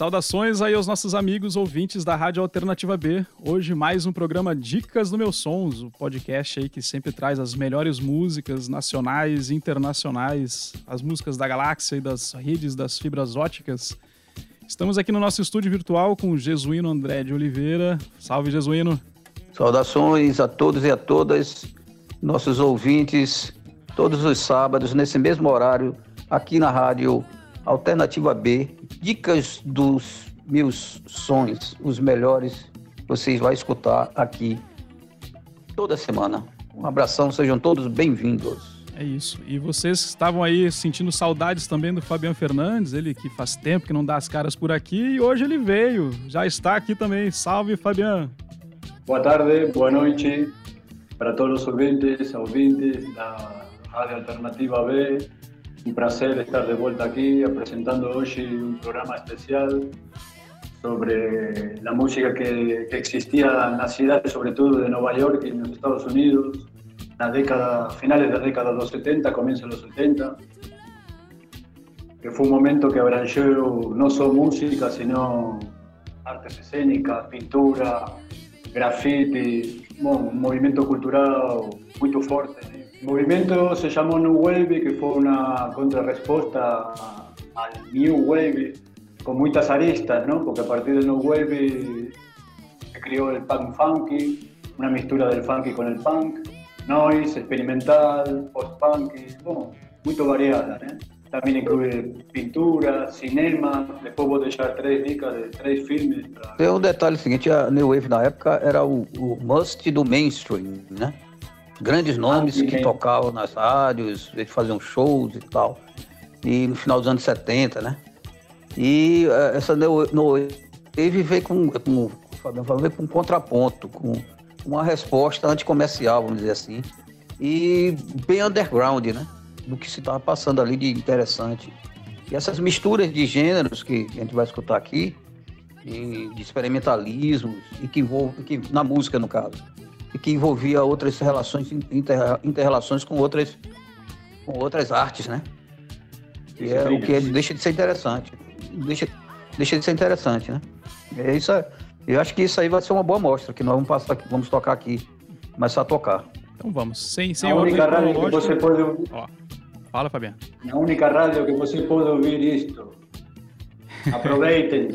Saudações aí aos nossos amigos ouvintes da Rádio Alternativa B. Hoje mais um programa Dicas do Meus Sons, o podcast aí que sempre traz as melhores músicas nacionais e internacionais, as músicas da galáxia e das redes das fibras óticas. Estamos aqui no nosso estúdio virtual com o Jesuíno André de Oliveira. Salve, Jesuíno! Saudações a todos e a todas, nossos ouvintes, todos os sábados, nesse mesmo horário, aqui na Rádio Alternativa B, dicas dos meus sonhos, os melhores, vocês vão escutar aqui toda semana. Um abração, sejam todos bem-vindos. É isso. E vocês estavam aí sentindo saudades também do Fabiano Fernandes, ele que faz tempo que não dá as caras por aqui e hoje ele veio, já está aqui também. Salve, Fabiano. Boa tarde, boa noite para todos os ouvintes, ouvintes da Rádio Alternativa B. Un placer estar de vuelta aquí presentando hoy un programa especial sobre la música que, existía en las ciudades, sobre todo de Nueva York y en los Estados Unidos, la década, finales de la década de los 70, comienzos de los 70, que fue un momento que abrangió no solo música, sino artes escénicas, pintura, graffiti, un movimiento cultural muy fuerte el movimiento se llamó New Wave, que fue una contrarrespuesta al New Wave, con muchas aristas, ¿no? Porque a partir del New Wave se creó el punk funky, una mistura del funky con el punk, noise, experimental, post-punk, bueno, muy variada, ¿eh? También incluye pintura, cinema, después vou deixar três dicas de três filmes. Tem um detalhe seguinte, a New Wave na época era o must do mainstream, né? Grandes nomes que tocavam nas rádios, eles faziam shows e tal. E no final dos anos 70, né? E uh, essa Wave veio com, com, com, veio com um contraponto, com uma resposta anticomercial, vamos dizer assim, e bem underground, né? Do que se estava passando ali de interessante. E essas misturas de gêneros que a gente vai escutar aqui, de experimentalismos, e que envolve, que, na música no caso, que envolvia outras relações, inter, interrelações com outras, com outras artes, né? E é o que deixa de ser interessante. Deixa, deixa de ser interessante, né? É isso, eu acho que isso aí vai ser uma boa mostra, que nós vamos passar aqui, vamos tocar aqui, começar a tocar. Então vamos, sem, sem a única rádio que você pode ouvir. Ó, fala, Fabiano. A única rádio que você pode ouvir isto. Aproveitem.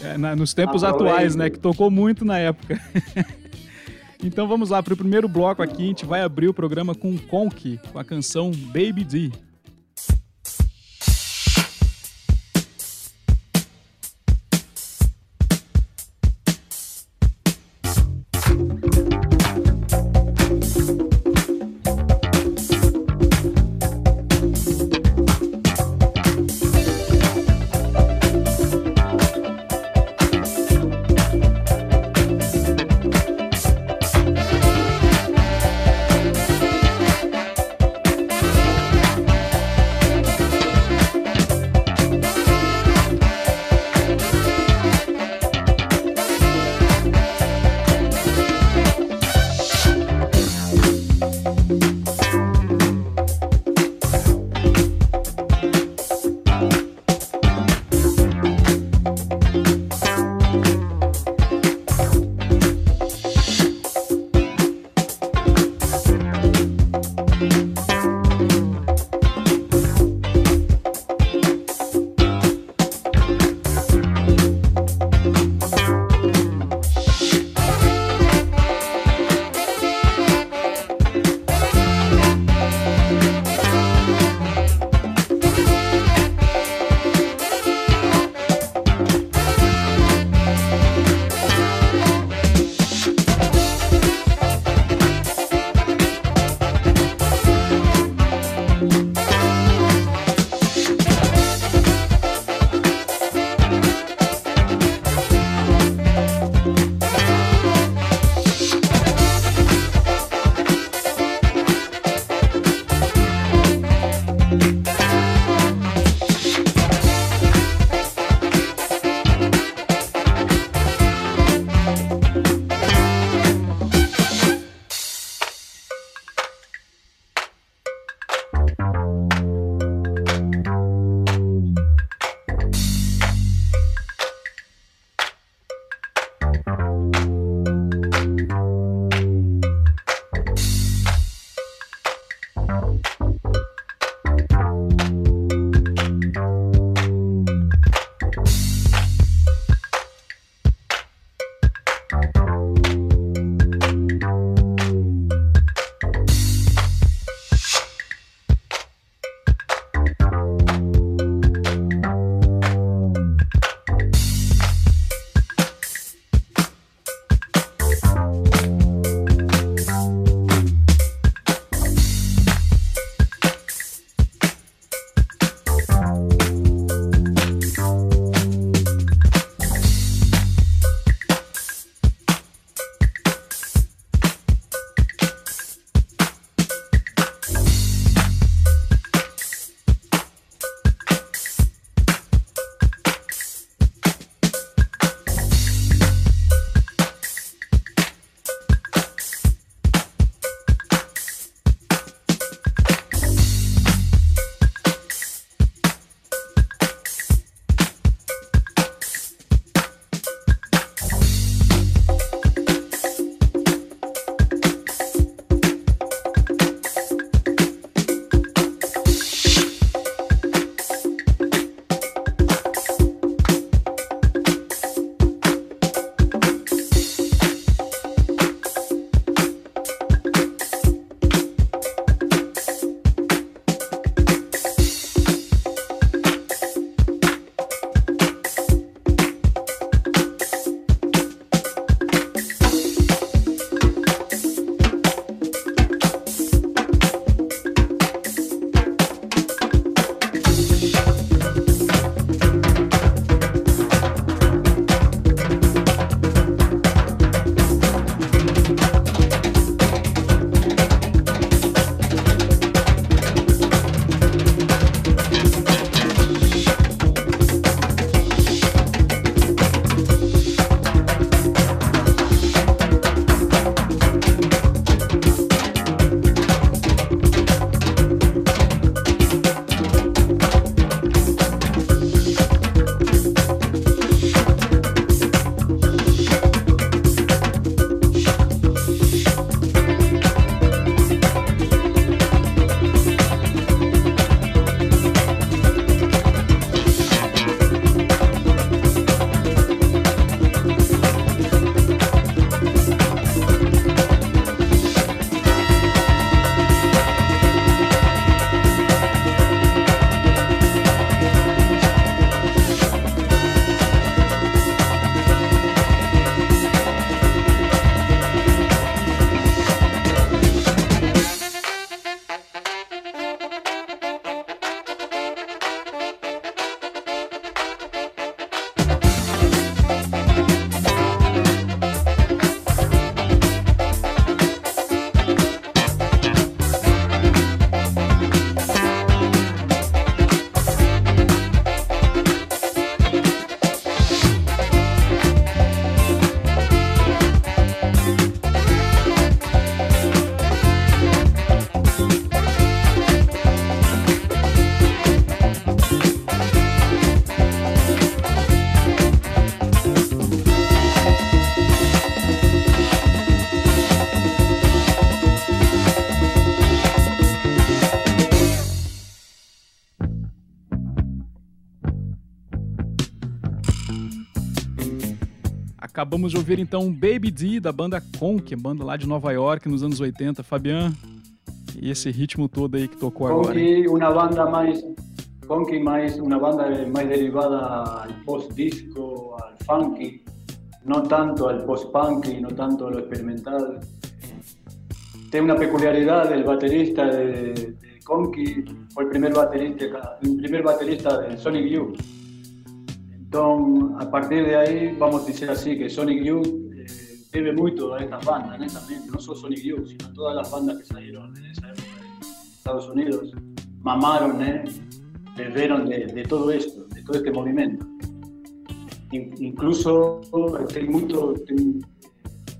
É, na, nos tempos Aproveitem. atuais, né? Que tocou muito na época. Então vamos lá para o primeiro bloco aqui. A gente vai abrir o programa com Conk, com a canção Baby D. Acabamos de ouvir então Baby D da banda Conk, banda lá de Nova York nos anos 80. Fabian, e esse ritmo todo aí que tocou Conky, agora. Hein? uma banda mais Conky mais uma banda mais derivada ao post-disco, ao funk, não tanto ao post-punk, não tanto ao experimental. Tem uma peculiaridade, o baterista de, de Conky foi o primeiro baterista, o primeiro baterista de Sonic Youth. Então, a partir de aí, vamos dizer assim, que Sonic Youth eh, debe muito a estas bandas, netamente, não só Sonic Youth, sino todas as bandas que saíram nessa época de Estados Unidos, mamaron, né? beberon de, de todo esto, de todo este movimento. In, incluso tem, muito, tem,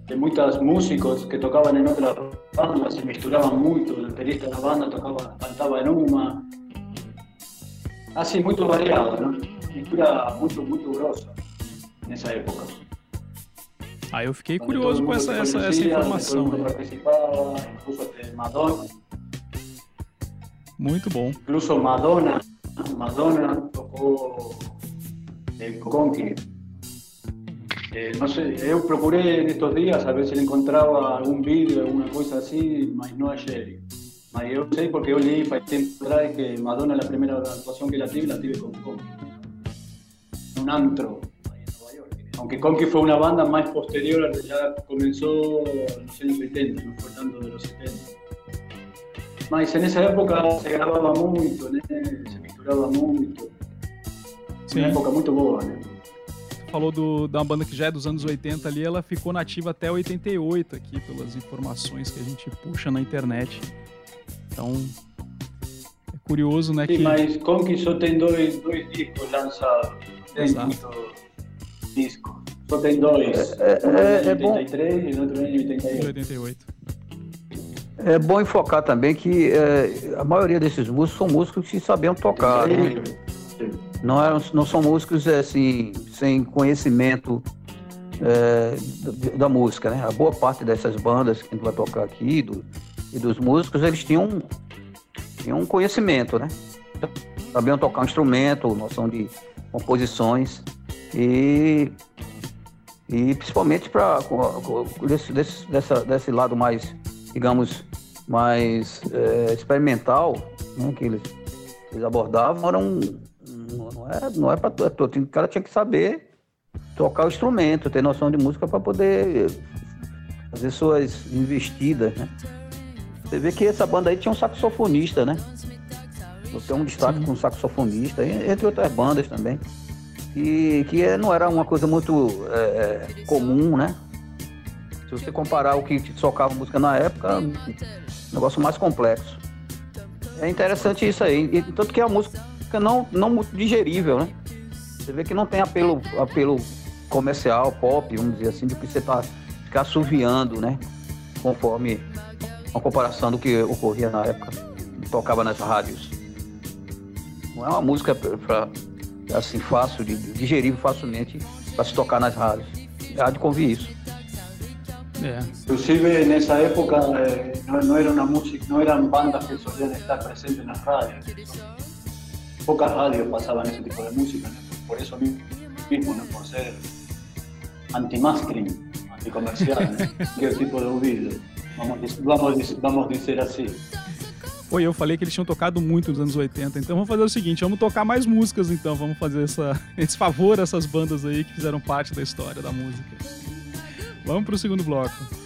tem muitos músicos que tocavam em outras bandas, se misturavam muito, o baterista da banda tocava, cantava em uma, assim, muito variado, não? Pintura muito, muito grossa nessa época. Ah, eu fiquei curioso com essa, essa, essa informação. Incluso até Madonna. Muito bom. Incluso Madonna, Madonna tocou eh, Conky. Eh, no sé, yo procuré en estos días a ver si le encontraba algún vídeo, alguna cosa así, mas no ayer. Mas yo sé porque yo leí para tiempo atrás que Madonna la primera actuación que la tive, la tive con Conky. Un antro. Aunque Conky fue una banda más posterior, ya comenzó en los años 70, no fue tanto de los 70. Mas en esa época se grababa mucho, né? se misturava muito. Sim. Uma época muito boa, né? Falou do, da banda que já é dos anos 80 ali, ela ficou nativa até 88 aqui, pelas informações que a gente puxa na internet. Então, é curioso, né? Sim, que... mas Conky só tem dois, dois discos lançados. Tem Exato. muito disco. Só tem dois. É, é, um é em bom. 83 e outro em de 88. 88. É bom enfocar também que é, a maioria desses músicos são músicos que sabiam tocar, né? Sim. Não, eram, não são músicos é, assim, sem conhecimento é, da, da música, né? A boa parte dessas bandas que a gente vai tocar aqui do, e dos músicos, eles tinham, tinham um conhecimento, né? Sabiam tocar um instrumento, noção de composições e, e principalmente para desse, desse, dessa, desse lado mais, digamos, mais é, experimental, né? Que eles, eles abordavam, era um, não é, não é para todo. O cara tinha que saber tocar o instrumento, ter noção de música para poder fazer suas investidas, né? Você vê que essa banda aí tinha um saxofonista, né? Tem um destaque Sim. com um saxofonista, entre outras bandas também. E que é- não era uma coisa muito é, é, comum, né? Se você comparar o que tocava música na época, é um negócio mais complexo. É interessante isso aí. E, tanto que a música não, não muito digerível, né? Você vê que não tem apelo, apelo comercial, pop, vamos dizer assim, do que você tá ficar assoviando, né? Conforme uma comparação do que ocorria na época, tocava nas rádios. Não é uma música para assim fácil, de, digerível facilmente para se tocar nas rádios. Há de convir isso. É. Inclusive nessa época eh, no, no era una música, no eran bandas que solían estar presentes en las radios. Pocas radios pasaban ese tipo de música, ¿no? por eso mi- mismo, ¿no? por ser anti-mastering, anticomercial, ¿no? que tipo de ouvido. Vamos dizer assim. Oi, eu falei que eles tinham tocado muito nos anos 80, então vamos fazer o seguinte, vamos tocar mais músicas então, vamos fazer essa, esse favor a essas bandas aí que fizeram parte da história da música. Vamos pro segundo bloco.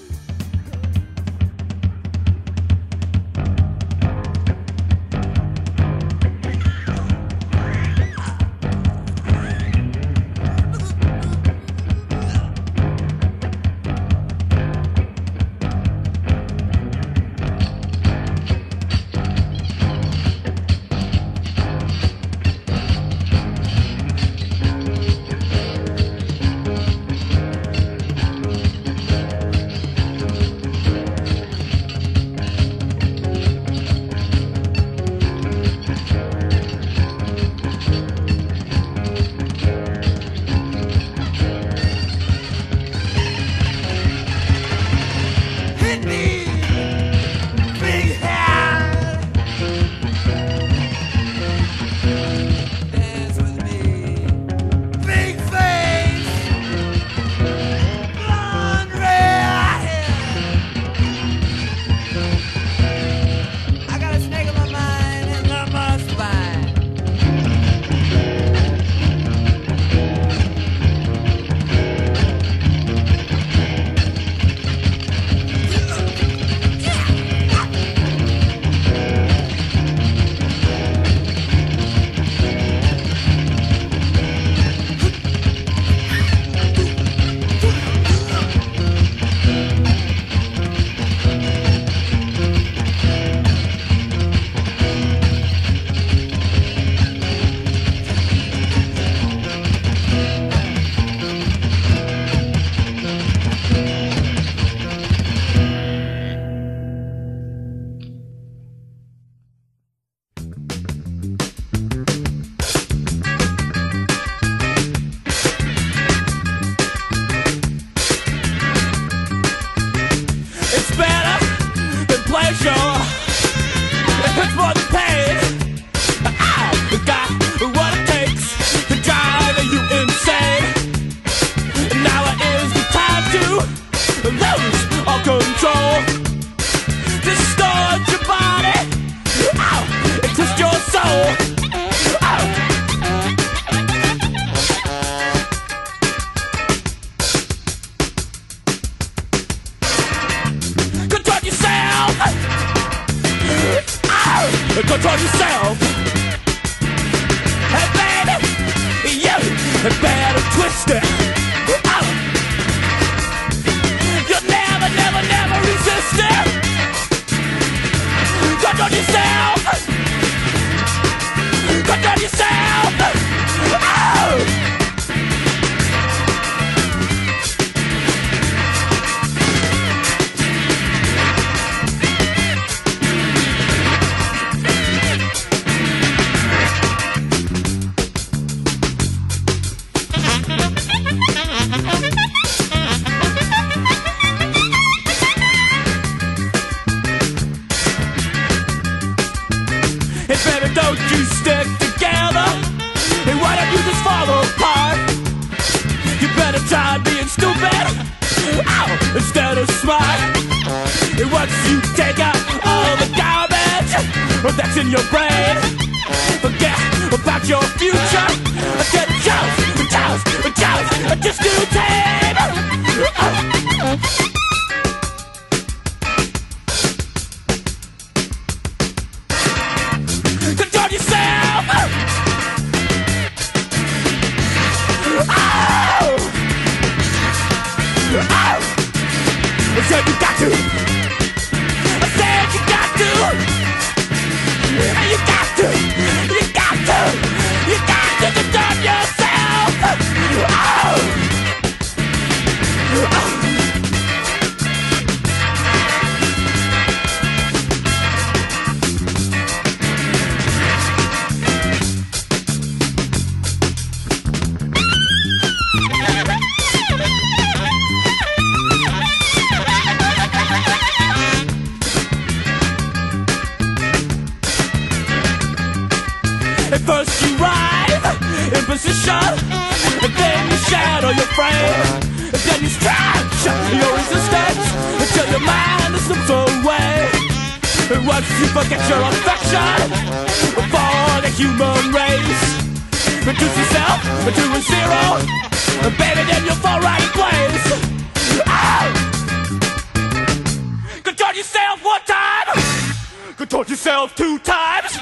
Two times.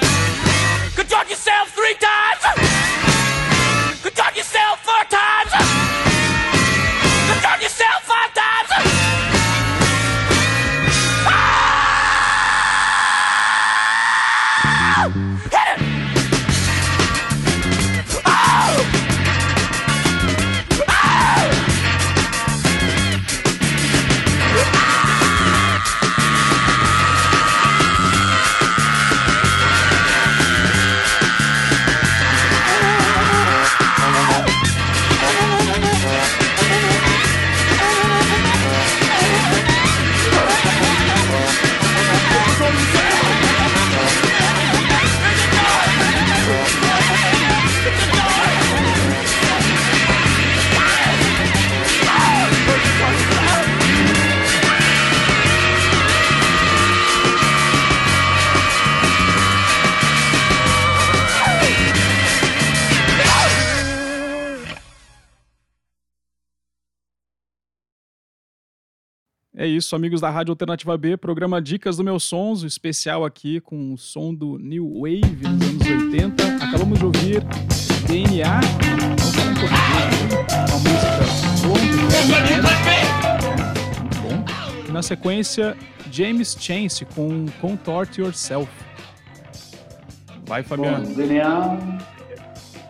Control yourself three times! É isso, amigos da Rádio Alternativa B, programa Dicas do Meus Sons, especial aqui com o som do New Wave nos anos 80. Acabamos de ouvir DNA, não fala em português, uma música longa, bom. E na sequência, James Chance com Contort Yourself. Vai, Fabiano. Con DNA,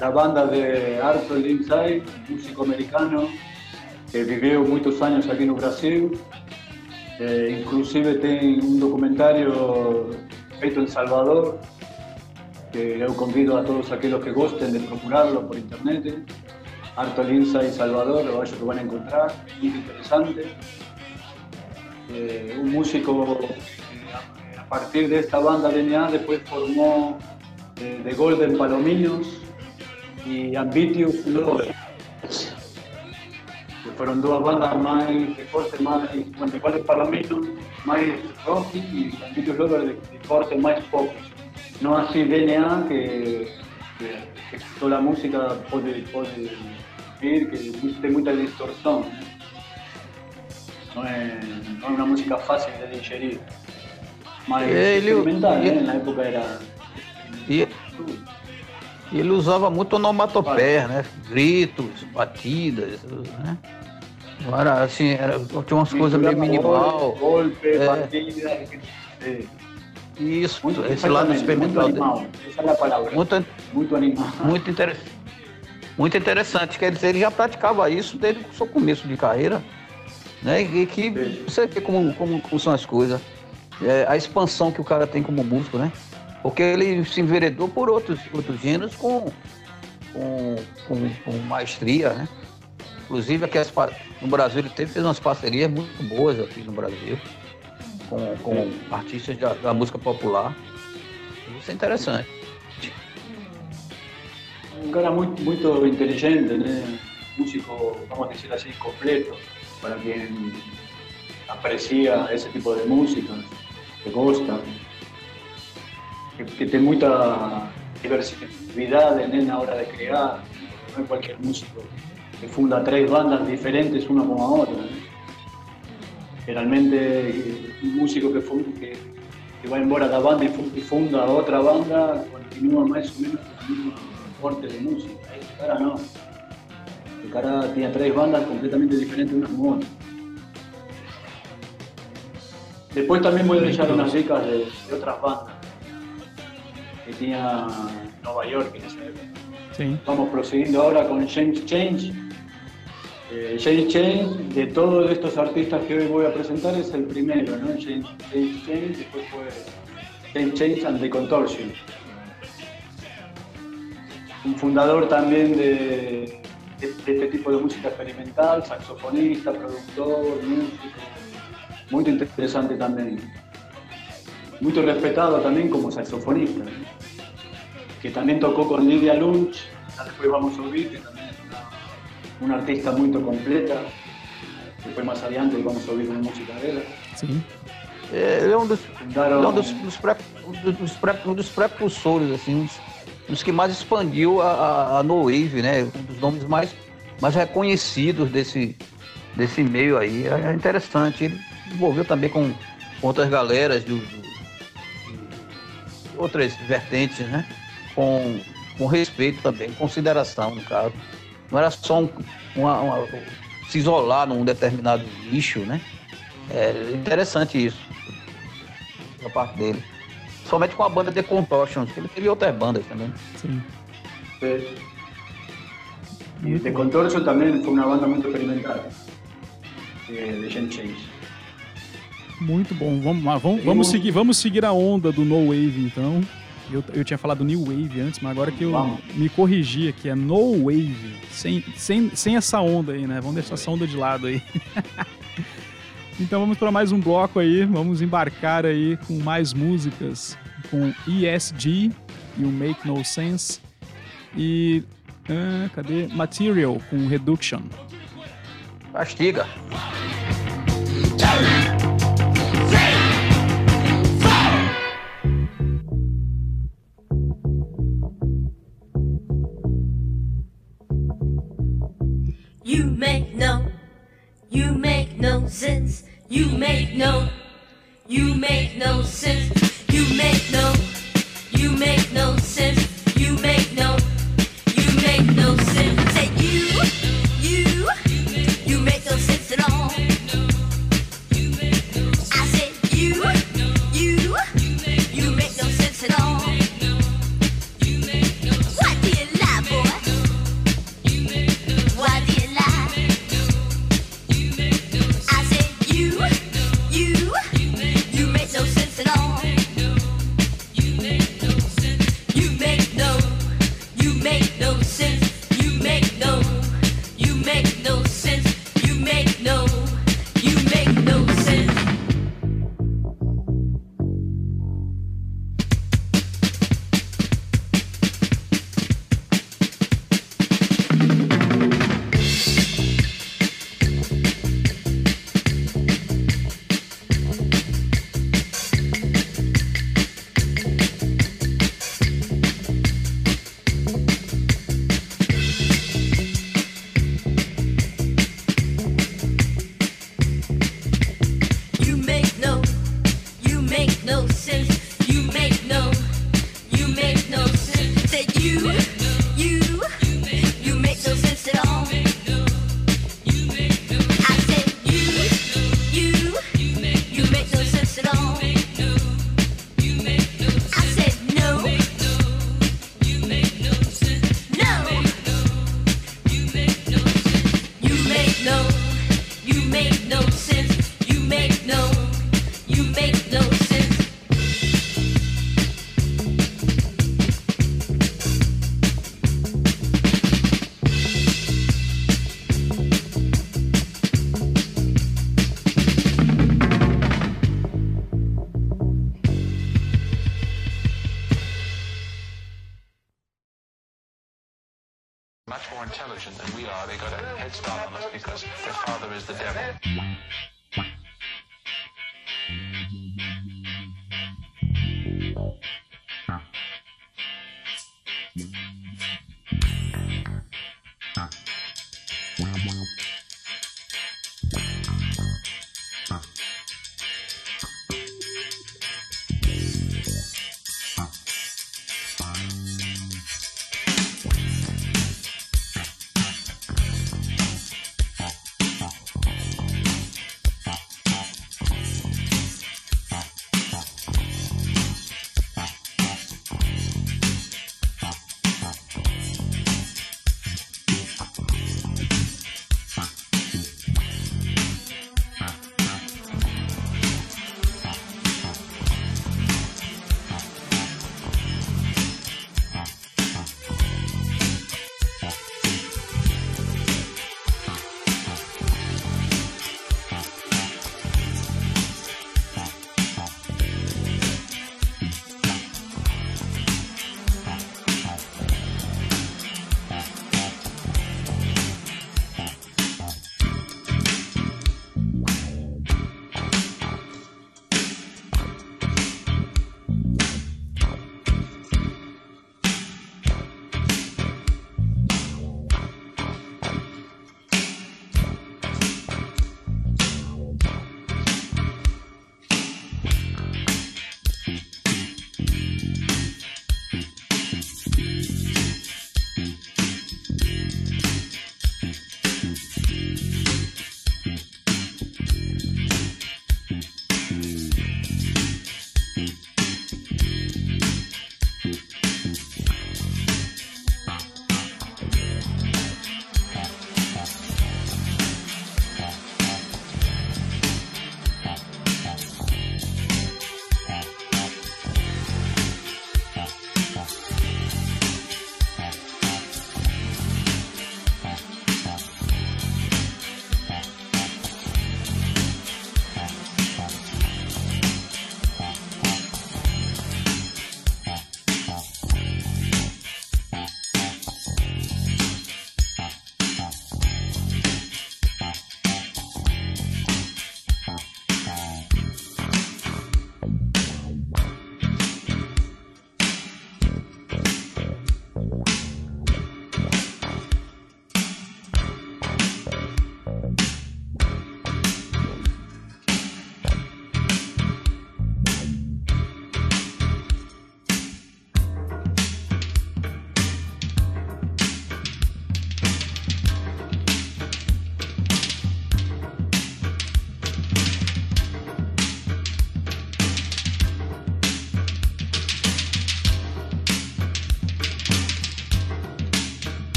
la banda de Arthur Lindsay, músico americano, que viveu muitos anos aqui no Brasil. Eh, inclusive tem um documentário feito em Salvador, que eu convido a todos aqueles que gostem de procurarlo por internet. Arthur Lindsay Salvador, eu acho que vão encontrar, muito interessante. Eh, um músico que a partir desta banda DNA depois formou eh, The Golden Palominos y Ambitious Lovers, que fueron dos bandas más de corte más, bueno, igual de Palominos, más rock y Ambitious Lovers de, de corte más pop. No así DNA, que, que, que toda la música puede, puede ir, que tiene mucha distorsión. ¿no? No es, no es una música fácil de digerir. más Ele- experimental, ele- ¿eh? En la época era... E e ele usava muito onomatopeia, né? Gritos, batidas, né? Não era assim, era, tinha umas coisas meio minimal. Golpe, Eh. batida, sí. Isso, Muito, esse lado experimental muito dele. animado. Esa es la palabra. Muito, Muito animado. muito, inter... muito interessante. Quer dizer, ele já praticava isso desde o seu começo de carreira, né? E que você vê como, como, como são as coisas. É, a expansão que o cara tem como músico, né? Porque ele se enveredou por outros, outros gêneros com, com, com, com maestria, né? Inclusive aqui no Brasil ele teve, fez umas parcerias muito boas aqui no Brasil com, com artistas da, da música popular. Isso é interessante. Un cara muy, muy inteligente, ¿no? músico, vamos a decir así, completo, para quien aprecia ese tipo de música, que gusta, que, que tiene mucha diversidad en la hora de crear, no es cualquier músico que funda tres bandas diferentes una como a otra. ¿no? Generalmente un músico que, fun- que, que va embora la banda y fu- y funda otra banda continúa más o menos con el mismo corte de música. Este cara no. El cara tiene tres bandas completamente diferentes una como otra. Después también voy a dejar unas dicas de, de otras bandas que tenía Nueva York en esa época. Vamos prosiguiendo ahora con James Change. Eh, James Change, de todos estos artistas que hoy voy a presentar, es el primero, ¿no? James, James Change, después fue James Change and the Contortion. Un fundador también de, de- de este tipo de música experimental, saxofonista, productor, músico. Muy interesante también. Muy respetado también como saxofonista. Que también tocó con Lidia Lunch, después vamos a oír, que también es una, una artista muy completa, después más adelante vamos a oír una música de ella. Sim. É, Ele é um dos, ele é um dos, dos, pré, dos, pré, um dos precursores, assim, um dos, dos que mais expandiu a, a, a No Wave, né? Um dos nomes mais, mais reconhecidos desse, desse meio aí. É é interessante. Ele envolveu também com, com outras galeras do, do- de outras vertentes, né? Com, com respeito também, consideração, no caso. Não era só um, uma- uma- se isolar num determinado nicho, né? É interessante isso da parte dele. Somente com a banda The Contortions, que ele teve outras bandas também. Sim. Eh, Y The Contortion también fue una banda muy experimental, eh, de Change. Muito bom. Vamos, lá, vamos, vamos, seguir, vamos seguir a onda do No Wave, então. Eu, eu tinha falado New Wave antes, mas agora que eu Vamos. me corrigi aqui, é No Wave. Sem, sem, sem essa onda aí, né? Vamos deixar essa onda de lado aí. então vamos para mais um bloco aí. Vamos embarcar aí com mais músicas. Com ESG e o Make No Sense. E. ah, cadê? Material com Reduction. Castiga. You sense. You make no, you make no sense. You make no, you make no sense. You make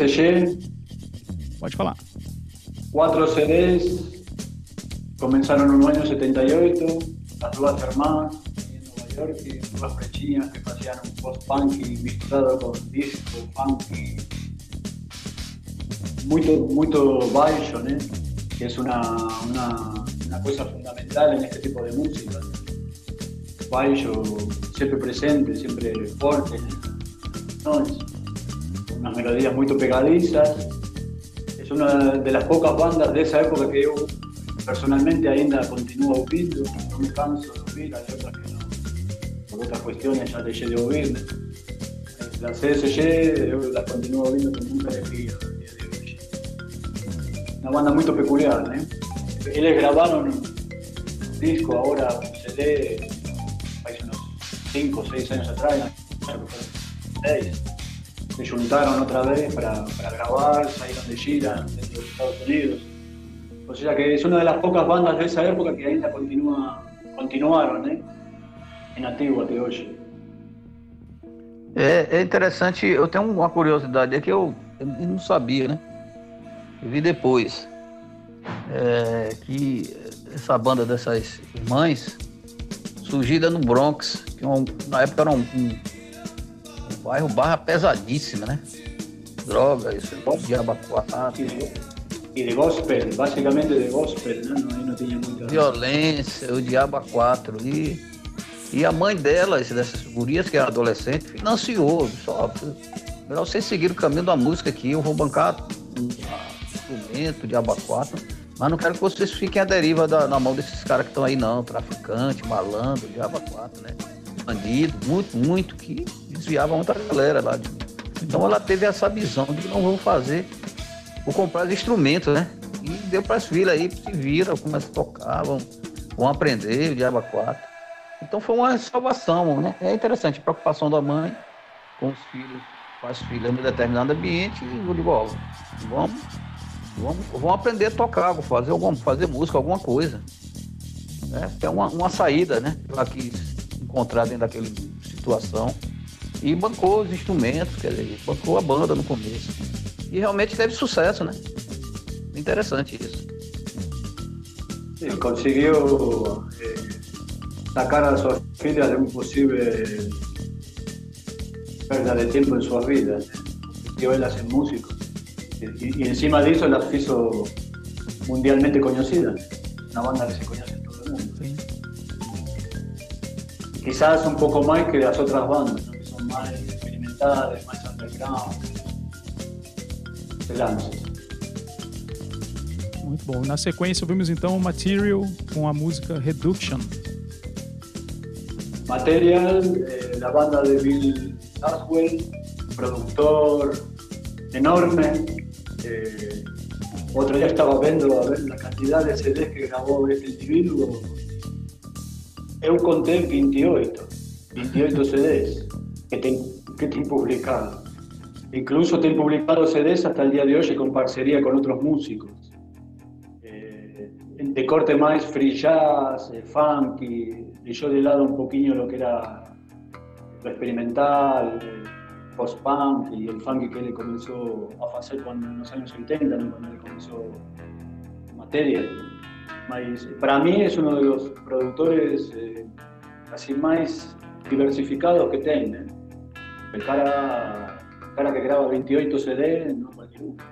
ESG, Pode falar. cuatro CDs, comenzaron no año 78, las dos hermanas en Nueva York, y duas pretinhas que hacían un post-punk misturado con disco, funky, muito, muito baixo, né? que es una, una, una cosa fundamental en este tipo de música. Baixo, siempre presente, siempre fuerte, ¿no? Es unas melodías muy pegadizas. Es una de las pocas bandas de esa época que yo personalmente ainda continúo ouvindo, no me canso de oír, hay otras que no, por otras cuestiones ya dejé de oír. La CSG yo las continúo ouvindo con mucha alegría. Una banda muy peculiar, ¿eh? Eles grabaron un disco ahora, un CD, hace unos 5 o 6 años atrás, creo que fueron 6. Se juntaron otra vez para, para grabar, salieron de gira dentro de Estados Unidos. O sea que es una de las pocas bandas de esa época que ainda continúa, continuaron, ¿eh? En activo até hoje. É, é interessante, eu tenho uma curiosidade, é que eu, eu não sabia, né? Eu vi depois é, que essa banda dessas irmãs, surgida no Bronx, que é um- na época era um- um bairro barra pesadíssima, né? Drogas, diabo quatro, Y de, gospel, básicamente de gospel, no ahí no tenía mucha... violência, o diabo quatro. E, e a mãe delas, dessas gurias que era adolescente, financiou. Só, melhor vocês seguirem o caminho da música aqui, eu vou bancar um instrumento, diabo quatro. Mas não quero que vocês fiquem à deriva da- na mão desses caras que estão aí, não. Traficante, malandro, diabo quatro, né? Bandido, muito, muito, que desviava muita galera lá. Então ela teve essa visão de não vou fazer, vou comprar os instrumentos, né? E deu para as filhas aí, se viram, começam a tocar, vão, vão aprender o Diabo 4. Então foi uma salvação, né? É interessante, a preocupação da mãe com os filhos, com as filhas em determinado ambiente, e ó, vamos, vamos, vamos aprender a tocar, vou fazer, alguma, fazer música, alguma coisa. Né? É uma, uma saída, né? Ela quis encontrar dentro daquela situação. E bancou os instrumentos, quer dizer, bancou a banda no começo. E realmente teve sucesso, né? Interessante isso. Sí, consiguió eh, sacar a sus filhas de un posible pérdida de tiempo en sus vidas. Convirtió ellas en músicos. Y, y encima de eso las hizo mundialmente conocidas. Una banda que se conoce en todo el mundo. Sim. Quizás un poco más que las otras bandas, son más experimentales, más underground. Se lanzan. Muito bom. Na sequência, ouvimos então Material com a música Reduction. Material, eh, la banda de Bill Laswell, productor enorme. Eh, otro día estaba viendo a ver la cantidad de CDs que grabó este individuo. Eu contei 28, 28 CDs que tem, que tem publicado. Incluso tem publicado CDs hasta el día de hoy con parcería con otros músicos. Eh, de corte más free jazz, eh, funky, dejó de lado un poquillo lo que era lo experimental, eh, post-punk y el funky que él comenzó a hacer cuando, en los años 80, ¿no? cuando él comenzó materia. Para mí es uno de los productores eh, así más diversificados que tiene. El cara, cara que graba 28 CD, no cualquier uno.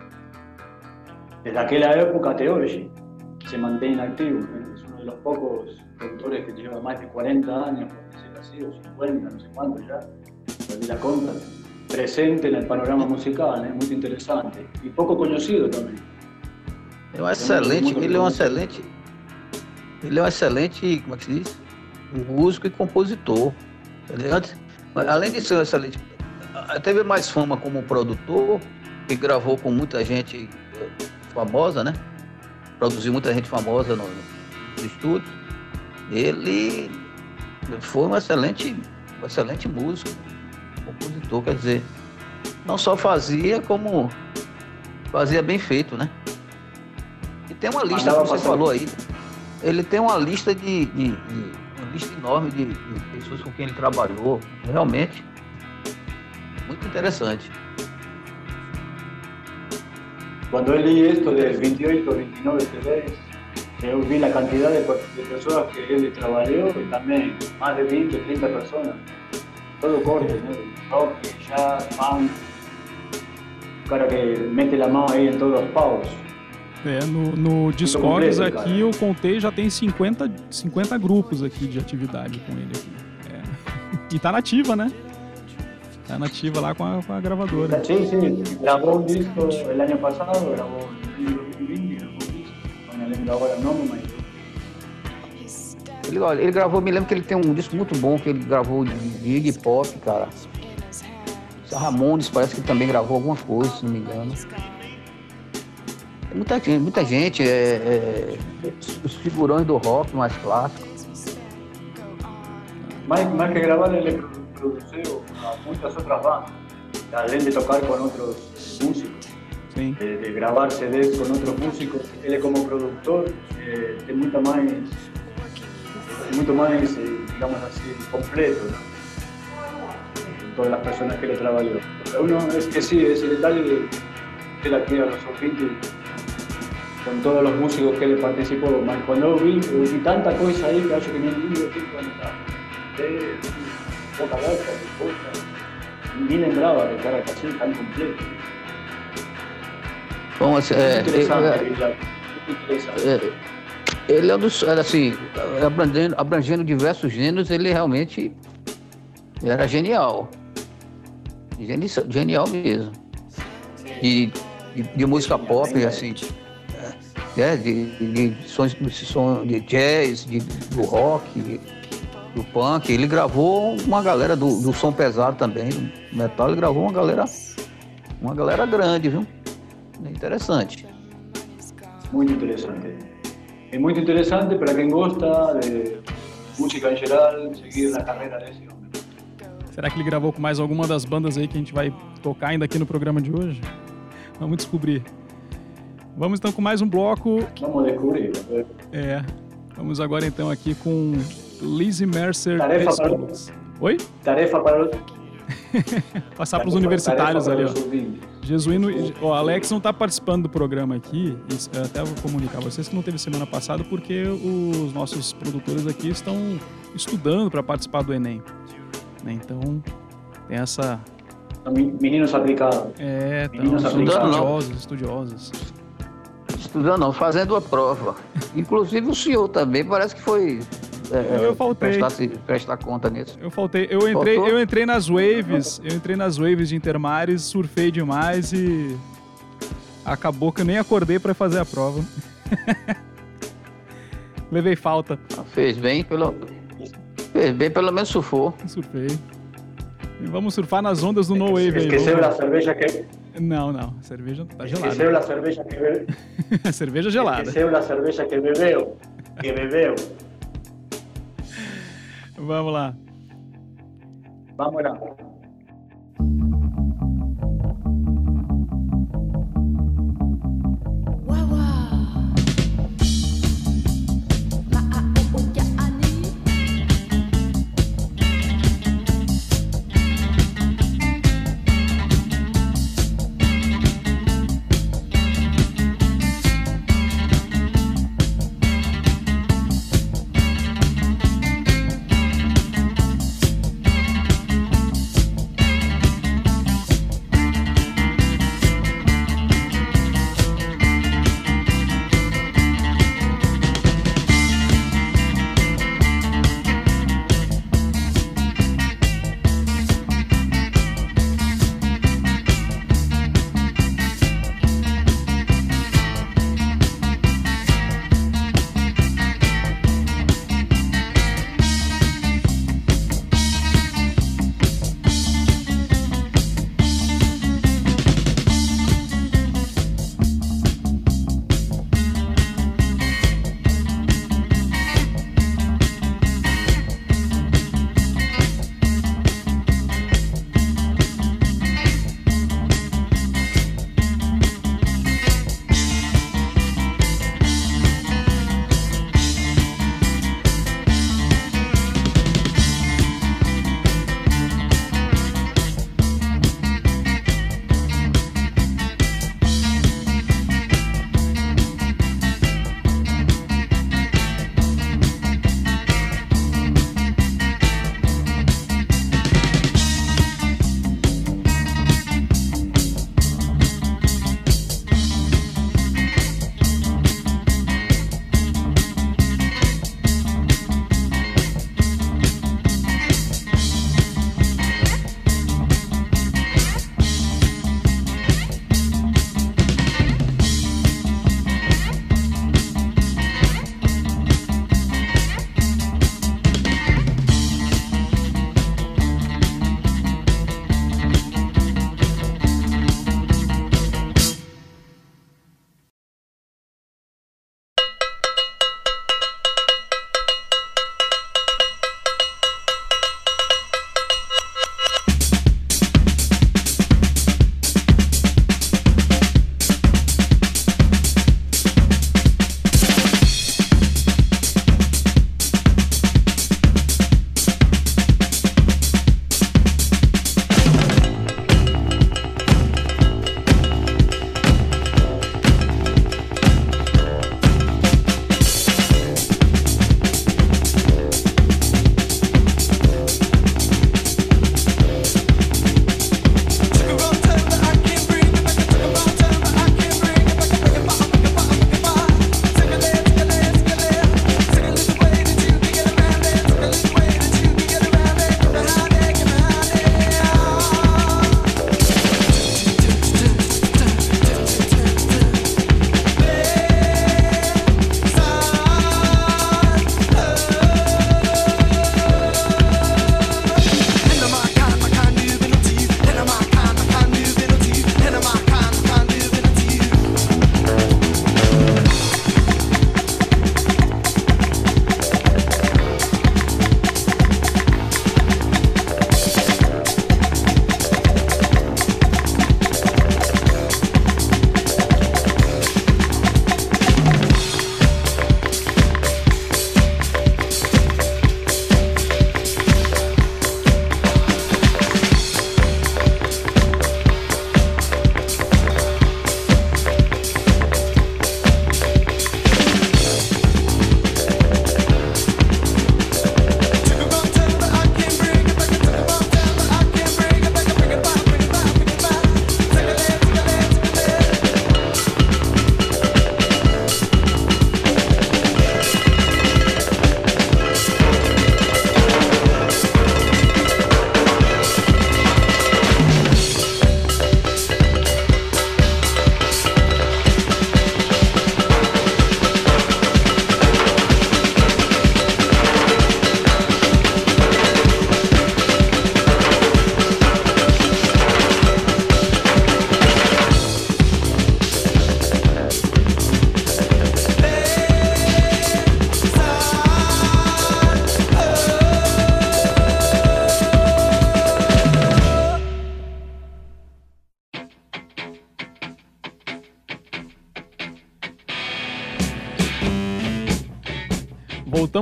Desde aquella época hoy se mantiene activo. ¿eh? Es uno de los pocos productores que lleva más de 40 años, por decirlo así, o 50, no sé cuánto ya, perdí la presente en el panorama musical, es muy interesante y poco conocido también. É um excelente, ele é um excelente, ele é um excelente, como é que se diz? Músico e compositor. Antes, mas além de ser um excelente, teve mais fama como produtor, que gravou com muita gente eh, famosa, né? Produziu muita gente famosa no, no estúdio. Ele foi um excelente, um excelente músico, compositor, quer dizer, não só fazia, como fazia bem feito, né? E tem uma lista, como você falou aí, ele tem uma lista de, de- de- uma lista enorme de, de pessoas com quem ele trabalhou, realmente muito interessante. cuando él leí esto de 28 o 29 CDs, yo vi la cantidad de, personas que él trabajó y también más de 20, 30 personas. Todo corte, ¿no? rock, jazz, funk. Un cara que mete la mano ahí en todos los pavos. É, no, no completo, aqui eu contei, já tem 50, 50 grupos aqui de atividade com ele aqui. É. E tá nativa, né? Tá nativa lá com a, com a gravadora. Sí, sí, grabó un disco año pasado, grabó el año 2020, grabó un disco. Me lembro ahora el nombre, mas Ele, olha, ele gravou, me lembro que ele tem um disco muito bom que ele gravou de, Iggy Pop, cara. Ramones parece que ele também gravou alguma coisa, se não me engano. Muita gente, muita gente é, é, os figurões do rock mais clássicos. más, más que grabar, a muchas otras bandas. Além de tocar con otros músicos, de, de grabar CDs con otros músicos, él como productor eh, es mucho más, es mucho más, eh, digamos así, completo, ¿no? Todas las personas que le trabajó. Uno es que sí, ese detalle de que él aquí a los con todos los músicos que él participó. Mas cuando vi, vi tanta cosa ahí que acho que qué cuenta. De boca aberta, de cosas. Ni lembraba de cara así tan completo. Bom, assim, é, é. Muito interessante. é, ele é um dos, era assim, abrangendo, abrangendo diversos gêneros, ele realmente era genial. Geni- Genial mesmo. E de, de música pop, assim, é, de, de, de sons de, som de jazz, de, do rock, do punk. Ele gravou uma galera do, do som pesado também, do metal, ele gravou uma galera, uma galera grande, viu? É interessante. Muy interesante. Es muy interesante para quien gusta de música en general, seguir la carrera de ese hombre. Será que ele gravou com mais alguma das bandas aí que a gente vai tocar ainda aqui no programa de hoje? Vamos descobrir. Vamos então com mais um bloco. Vamos a descubrir. É. Vamos agora então aqui com Lizzie Mercer Tarefa para-. Oi? Tarefa para Passar para os universitários para ali, ó. Jesuíno, ó, Alex não tá participando do programa aqui, até vou comunicar a vocês que não teve semana passada porque os nossos produtores aqui estão estudando para participar do Enem. né? Então, tem essa. Meninos aplicados. É, Meninos aplicados. estudiosos, estudiosos. Estudando não, fazendo a prova. Inclusive o senhor também parece que foi é, Eu faltei. prestar, prestar conta nisso. Eu faltei, eu entrei, Faltou? eu entrei nas waves, eu entrei nas waves de Intermares, surfei demais e acabou que eu nem acordei para fazer a prova. Levei falta, Fez bem, pelo, fez bem, pelo menos surfou. surfei. E vamos surfar nas ondas do No Wave aí. Esqueceu la cerveja que, Não, não, cerveja tá esqueceu gelada. la cerveja que bebeu. cerveja gelada. Esqueceu la cerveja que bebeu. Que bebeu. Vamos lá. Vamos lá.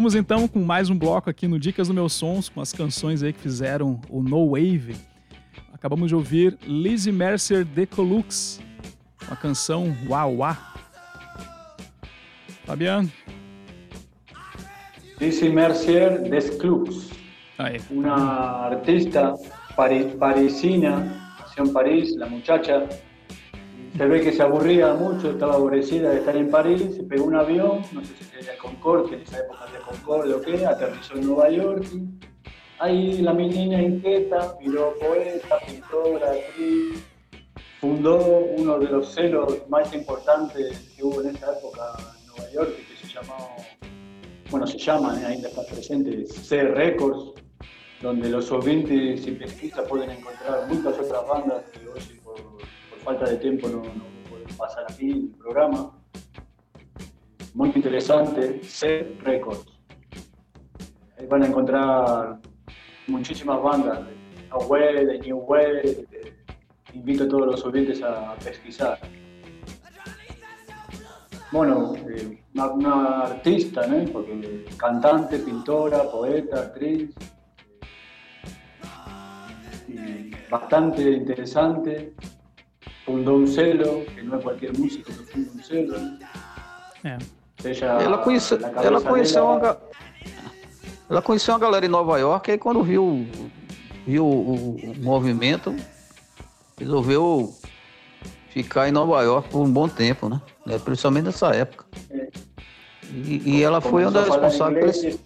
Voltamos então com mais um bloco aqui no Dicas do Meus Sons, com as canções aí que fizeram o No Wave. Acabamos de ouvir Lizzie Mercer Decolux, a canção Uau Uau. Fabiano, Lizzie Mercier Desclux, aí. una artista pari- parisina, nació en París, la muchacha. Se ve que se aburría mucho, estaba aborrecida de estar en París, se pegó un avión, no sé si sería Concorde, en esa época había Concorde o qué, aterrizó en Nueva York. ahí la menina inquieta, miró poeta, pintora, actriz, fundó uno de los celos más importantes que hubo en esa época en Nueva York, que se llamó, bueno, se llama, eh, ainda está presente, C Records, donde los oyentes y pesquisas pueden encontrar muchas otras bandas que hoy por falta de tiempo no, no pueden pasar aquí el programa. Muy interesante, C Records. Ahí van a encontrar muchísimas bandas de No de New Way. invito a todos los oyentes a pesquisar. Bueno, eh, una, artista, ¿no? Porque cantante, pintora, poeta, actriz. bastante interesante. Fundó un celo, que no es cualquier músico que funda un celo. ¿no? É. Ella, Ela conheceu, la ela conheceu dela- uma, ela conheceu uma galera em Nova York e aí quando viu, viu o, o movimento, resolveu ficar em Nova York por um bom tempo, né? É, Principalmente nessa época. E, e ela foi uma das responsáveis por inglés esse,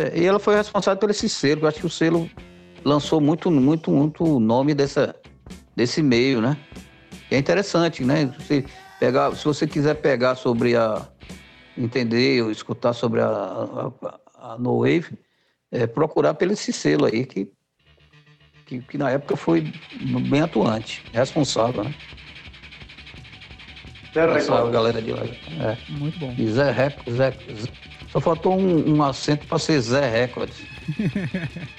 é, e ela foi responsável por esse selo. Eu acho que o selo lançou muito, muito, muito nome dessa, desse meio, né? E é interessante, né? Você pegar, se você quiser pegar sobre a entender ou escutar sobre a, a, a No Wave, é, procurar pelo esse selo aí que, que, que na época foi bem atuante, responsável, né? Essa Records. galera de lá. É. Muito bom. E Zé Records, Zé, só faltou um, um acento para ser Zé Records.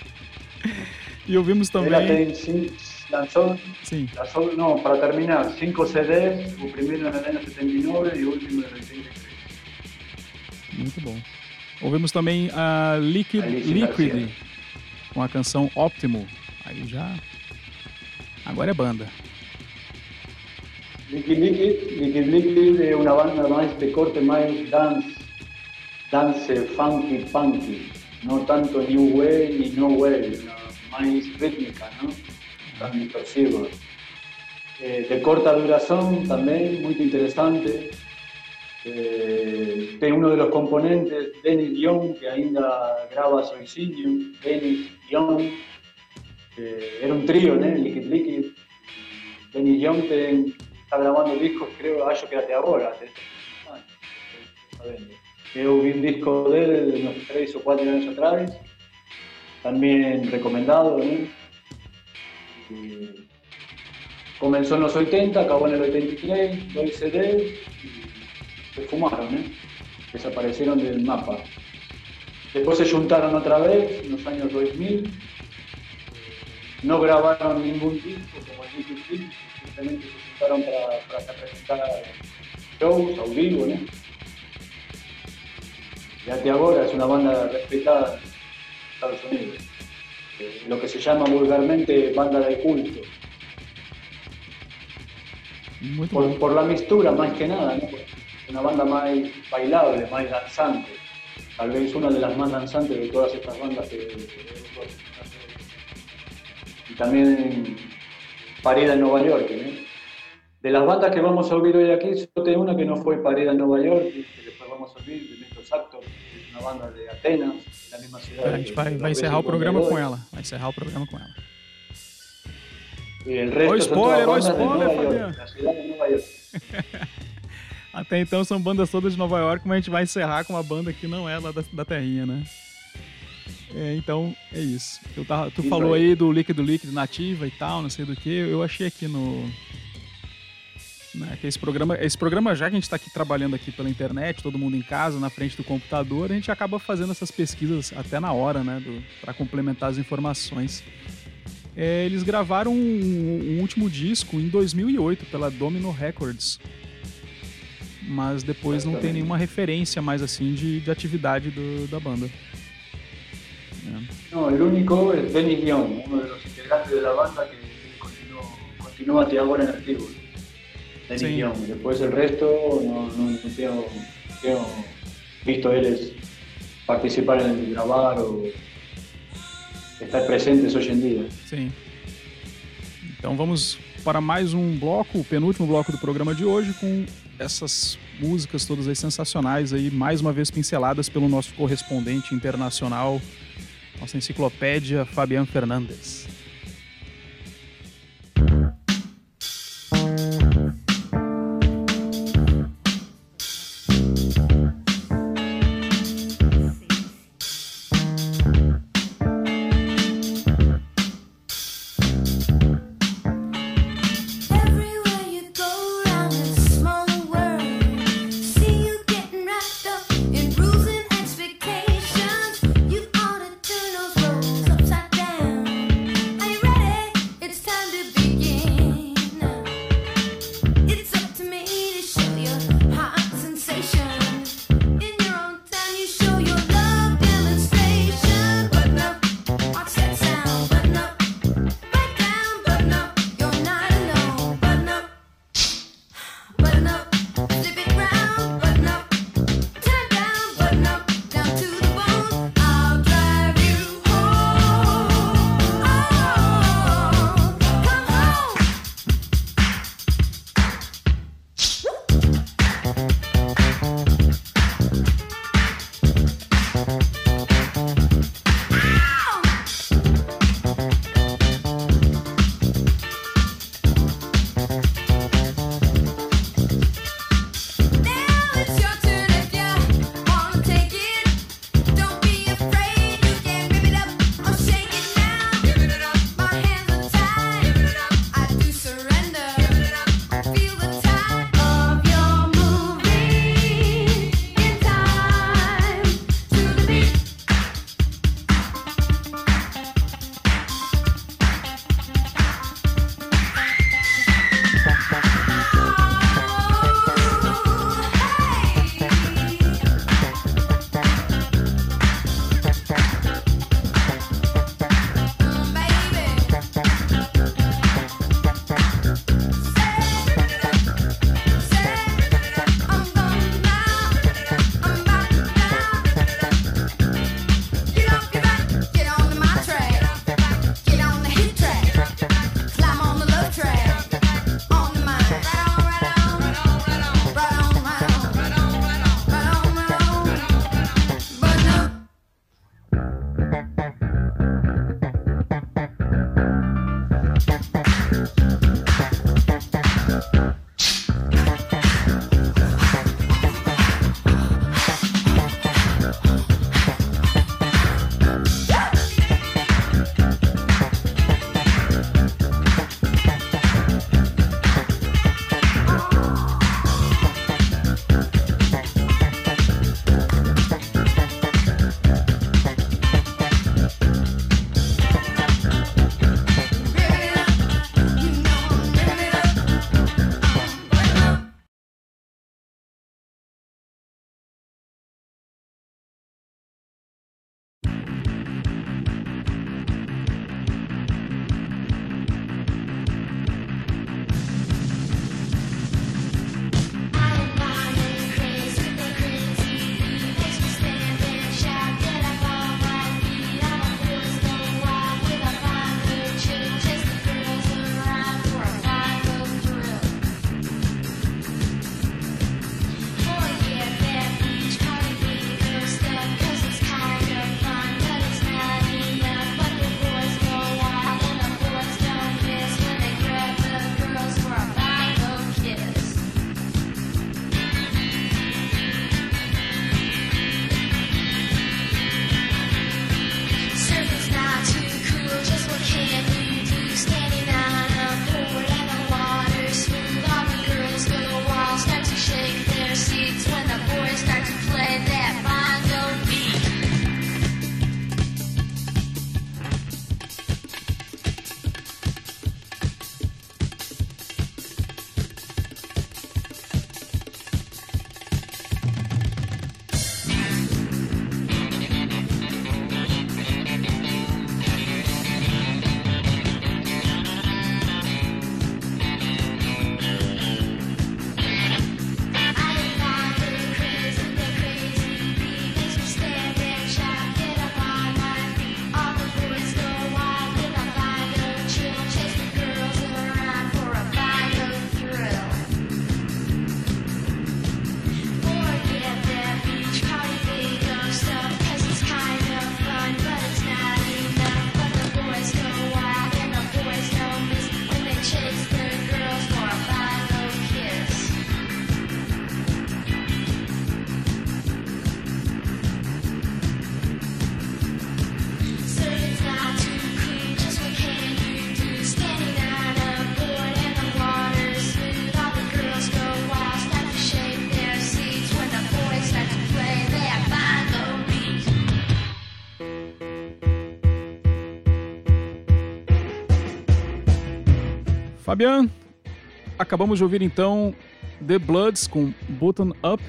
E ouvimos também. tem cin- lanzó, Sim. lanzó, no, para terminar, cinco CDs, o primero en el año 79 y el último en el 83. Muito bom. Ouvimos também a Liquid Alice Liquid Garcia. com a canção Optimo. Aí já. Agora é banda. Liquid Liquid, Liquid Liquid es una banda más de corte más dance, dance funky funky, no tanto new wave ni no wave, más rítmica, ¿no? Tan distorsivo. Eh, de corta duración también, muy interesante. Eh, de uno de los componentes, Dennis Young, que ainda graba Soicinho, Dennis Young, eh, era un trío, ¿no? Liquid Liquid. Young ten- está grabando discos, creo, acho que agora. até- ah, está vendo. Eu vi un disco dele de unos 3 o 4 años atrás, también recomendado, ¿no? Comenzó en los 80, acabó en el 83, dois CDs y se fumaron, ¿eh? desaparecieron del mapa. Después se juntaron otra vez en los años 2000, no grabaron ningún disco como el Liquid, simplemente se juntaron para, para presentar shows ao vivo. Y hasta ahora es una banda respetada en Estados Unidos. Eh, Lo que se llama vulgarmente banda de culto. Por, por la mistura más que nada, ¿no? Una banda más bailable, más danzante. Tal vez una de las más danzantes de todas estas bandas que, y también parida en Nueva York, ¿no? De las bandas que vamos a oír hoy aquí, solo tengo una que no fue parida en Nueva York, que después vamos a oír, de Metro Actors, que es una banda de Atenas, A gente vai, vai encerrar o programa com ela. Vai encerrar o programa com ela. Ó, son spoiler, bandas de spoiler, York. Até então são bandas todas de Nova York, mas a gente vai encerrar com uma banda que não é lá da, da terrinha, né? É, então, é isso. Eu tava- tu Isso falou aí do líquido líquido nativa e tal, não sei do que. Eu achei aqui no. Né? Que é esse programa, esse programa, já que a gente está aqui trabalhando aqui pela internet, todo mundo em casa, na frente do computador, a gente acaba fazendo essas pesquisas até na hora, né? Para complementar as informações. É, eles gravaram um, um, último disco em 2008 pela Domino Records. Mas depois não tem nenhuma referência mais assim de, de atividade do, da banda. É. Não, o único é Benny Young, um dos integrantes da banda que continua, até agora em arquivos de sí. guión. Después el resto no, no, no tengo, tengo, visto eles participar en el grabar o estar presentes hoje em dia. Sim. Então vamos para mais um bloco, o penúltimo bloco do programa de hoje, com essas músicas todas aí sensacionais aí, mais uma vez pinceladas pelo nosso correspondente internacional, nossa enciclopédia Fabian Fernandes. Fabian, acabamos de ouvir então The Bloods com Button Up,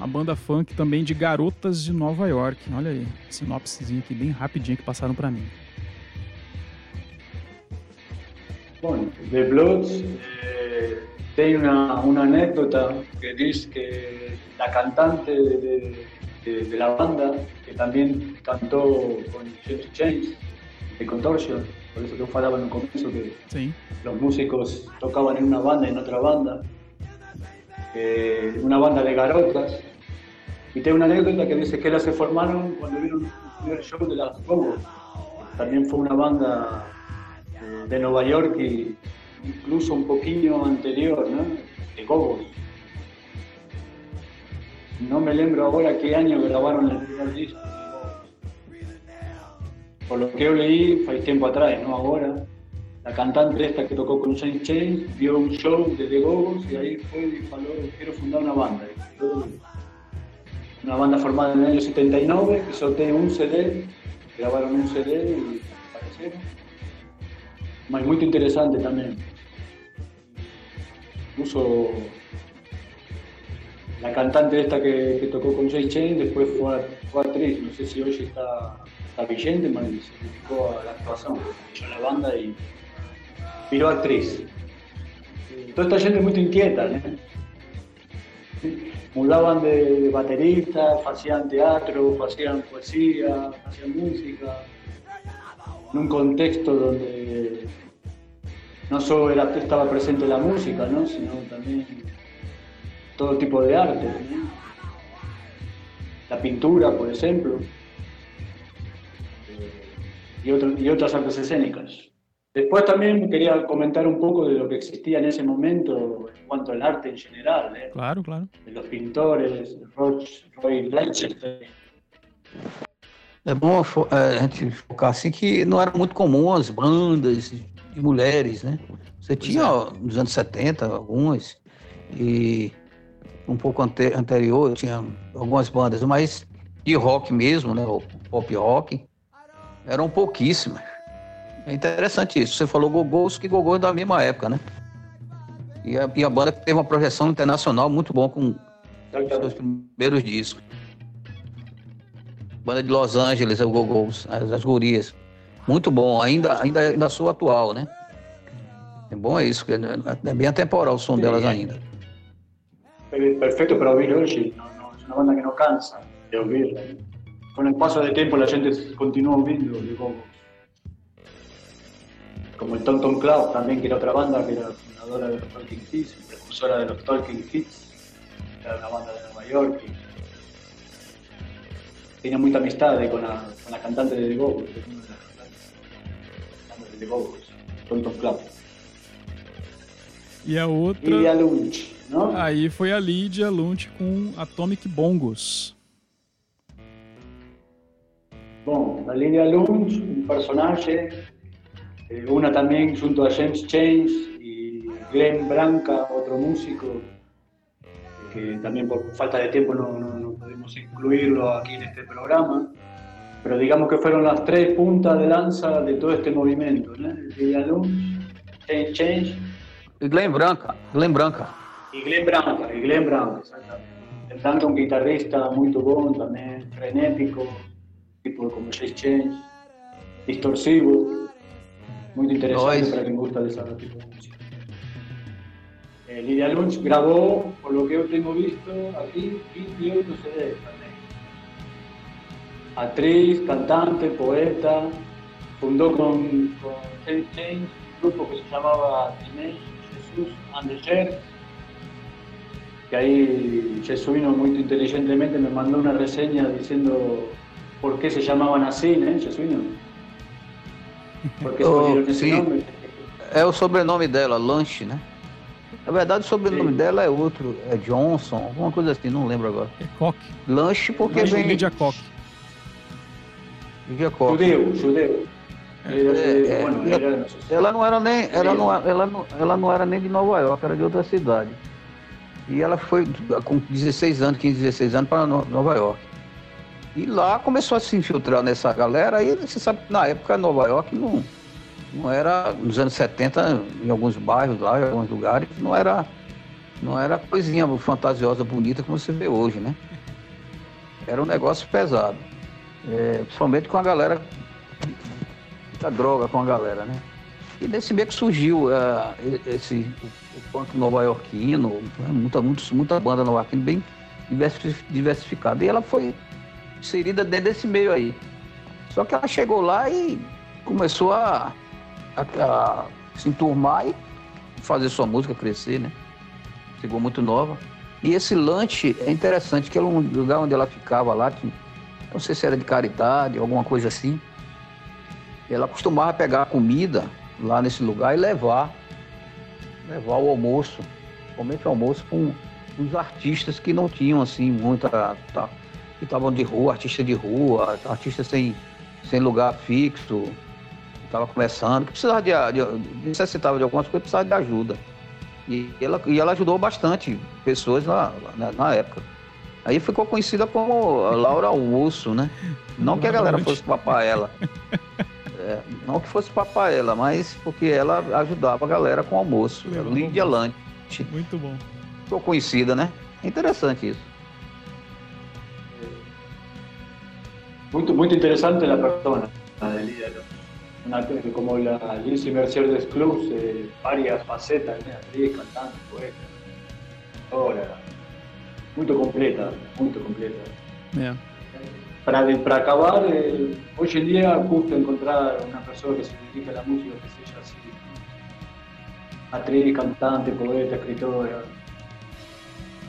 a banda funk também de garotas de Nova York. Olha aí, sinopsezinha aqui bem rapidinha que passaram pra mim. Bueno, The Bloods eh, tem una, una anécdota que dice que la cantante de, de- de- la banda, que también cantó con James James de Contortion, por eso que falaba no comienzo que los músicos tocaban en una banda y en otra banda, eh, una banda de garotas. Y tengo una anécdota que dice que ellas se formaron cuando vieron el primer show de las Gogos. También fue una banda eh, de Nueva York y incluso un poquillo anterior, ¿no? De Gogos. No me lembro ahora qué año grabaron el primer disco. Por lo que yo leí, fue tiempo atrás, no ahora. La cantante esta que tocó con Saint Chains vio un show de The Gogos y ahí fue y faló, quiero fundar una banda. Una banda formada en el año 79, que tiene un CD, grabaron un CD y aparecieron. Muy interesante también. Incluso la cantante esta que, que tocó con Jay Chain después fue, fue actriz, no sé si hoy está, pero se dedicó a la actuación, la banda y viró actriz. Toda esta gente muy inquieta. Mudaban de, de baterista, hacían teatro, hacían poesía, hacían música, en un contexto donde no solo era, estaba presente la música, ¿no? sino también todo tipo de arte. La pintura, por ejemplo, eh, y, otro- y otras artes escénicas. Después también quería comentar un poco de lo que existía en ese momento en cuanto al arte en general, ¿eh? Claro, claro. de los pintores, Roch, Roy Leicester, É bom é, a gente focar assim que não era muito comum as bandas de mulheres, né? Você tinha ó, nos anos 70 algumas, e um pouco ante- anterior tinha algumas bandas, mas de rock mesmo, né? O pop rock, eram pouquíssimas. É interessante isso. Você falou Gogos, que Gogos é da mesma época, né? E a, e a banda teve uma projeção internacional muito bom com os seus primeiros discos. Banda de Los Angeles, o Gogos, as, as gurias. Muito bom, ainda, ainda, ainda sou atual, né? É bom é isso, é bem atemporal o som delas ainda. Per- perfecto para no, no, es una banda que no cansa de oírla. ¿no? Con el paso del tiempo la gente continúa de Gogos. Como el Tom Club también, que era otra banda, que era fundadora de los Talking Heads, precursora de los Talking Heads, era una banda de Nueva York. y tenía mucha amistad con la, con la cantante de The que una de las cantantes de The Gogos, Tom Tom Club. E a outra. Lidia Lunch, ¿no? Aí foi a Lydia Lunt com Atomic Bongos. Bueno, la Lidia Lunch, un personaje, eh, una también junto a James Chains y Glenn Branca, otro músico, que también por falta de tiempo no, no, no pudimos incluirlo aquí en este programa, pero digamos que fueron las tres puntas de lanza de todo este movimiento, ¿no? Lidia Lunch, James Chains E Glenn Branca, Glenn Branca. y Glenn Branca, y Glenn Branca, exactamente. Branca, un guitarrista muy bom también, frenético, tipo como Jace Change, distorsivo, muy interesante Noise. para quien gusta de ese tipo de música. Eh, Lidia Lunch grabó, por lo que yo tengo visto aquí, 28 CDs también. Actriz, cantante, poeta, fundó con, con Change un grupo que se llamaba Teenage Jesús and the Sheriff, que ahí Jesuino muy inteligentemente me mandó una reseña diciendo por qué se llamaban así, ¿eh, Jesuino? ¿Por Oh, sí. nombre? É o sobrenome dela, Lanche, né? Na verdade, o sobrenome Sim. dela é outro, é Johnson, alguma coisa assim, não lembro agora. É Koch. Lanche porque Mas vem Lydia Koch. Lydia Koch. Judeu, judeu. É, é, bueno, era, si- Ela não era nem, ela não, ela, não, ela não era nem de Nova York, era de outra cidade. E ela foi com 16 anos, 15, 16 anos para No- Nova York. E lá começou a se infiltrar nessa galera. E você sabe que na época Nova York não, Não era, nos anos 70, em alguns bairros lá, em alguns lugares, não era, não era coisinha fantasiosa, bonita como você vê hoje, né? Era um negócio pesado. É, principalmente com a galera, muita droga com a galera, né? E nesse meio que surgiu ah, esse o punk nova-iorquino, muita, muita, muita banda nova-iorquina bem diversi- diversificada. E ela foi inserida dentro desse meio aí. Só que ela chegou lá e começou a, a, a se enturmar e fazer sua música crescer, né? Chegou muito nova. E esse lanche é interessante, que era um lugar onde ela ficava lá, que, não sei se era de caridade, alguma coisa assim. Ela costumava pegar comida lá nesse lugar e levar, levar o almoço, principalmente o almoço com os artistas que não tinham assim muita, tá, que estavam de rua, artista de rua, artista sem, sem lugar fixo, que estava começando, que precisava de, de, necessitava de algumas coisas, precisava de ajuda. E ela, e ela ajudou bastante pessoas na, na, na época. Aí ficou conhecida como Laura Almoço, né? Não que a galera fosse papar ela. É, não que fosse papar ela, mas porque ela ajudava a galera com almoço. Legal. Lídia Lante. Muito bom. Ficou conhecida, né? É interessante isso. Muy, muy interesante la persona de López. Una, como la Lizzie Mercedes Clubs, eh, varias facetas, ¿no? actriz, cantante, poeta, ahora, muy completa, muy completa. Para, de- para acabar, eh, hoy en día justo encontrar una persona que se dedica a la música, que sea así, actriz, cantante, poeta, escritora.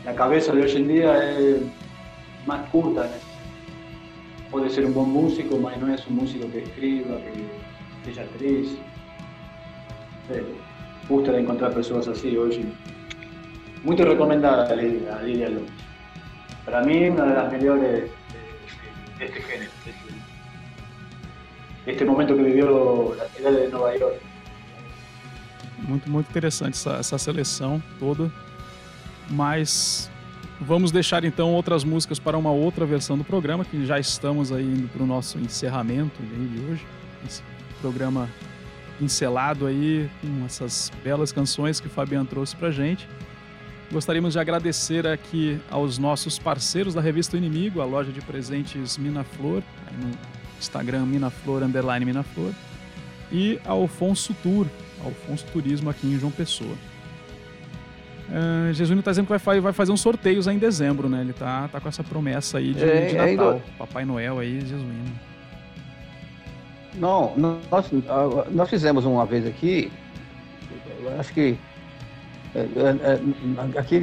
La cabeza de hoy en día es más curta. ¿no? Puede ser un buen músico, pero no es un músico que escriba, que sea actriz. Eh, de encontrar personas así hoy. Muy recomendada a Lidia, a López. Para mí, una de las mejores de, de- este género. de este, momento que vivió la ciudad de Nueva York. Muito, muito interessante essa, essa seleção toda. Mas vamos deixar então outras músicas para uma outra versão do programa, que já estamos aí indo para o nosso encerramento aí de hoje. Esse programa encelado aí com essas belas canções que o Fabiano trouxe pra gente. Gostaríamos de agradecer aqui aos nossos parceiros da revista Inimigo, a loja de presentes Minaflor, no Instagram Minaflor, underline Minaflor, e a Alfonso Tour, Alfonso Turismo aqui em João Pessoa. Uh, Jesuíno tá dizendo que vai, fa- vai fazer uns sorteios aí em dezembro, né? Ele tá, tá com essa promessa aí de, É, de ainda- Natal. Papai Noel aí, Jesuíno. Não, nós, ah, nós fizemos uma vez aqui, acho que é, é, é, aqui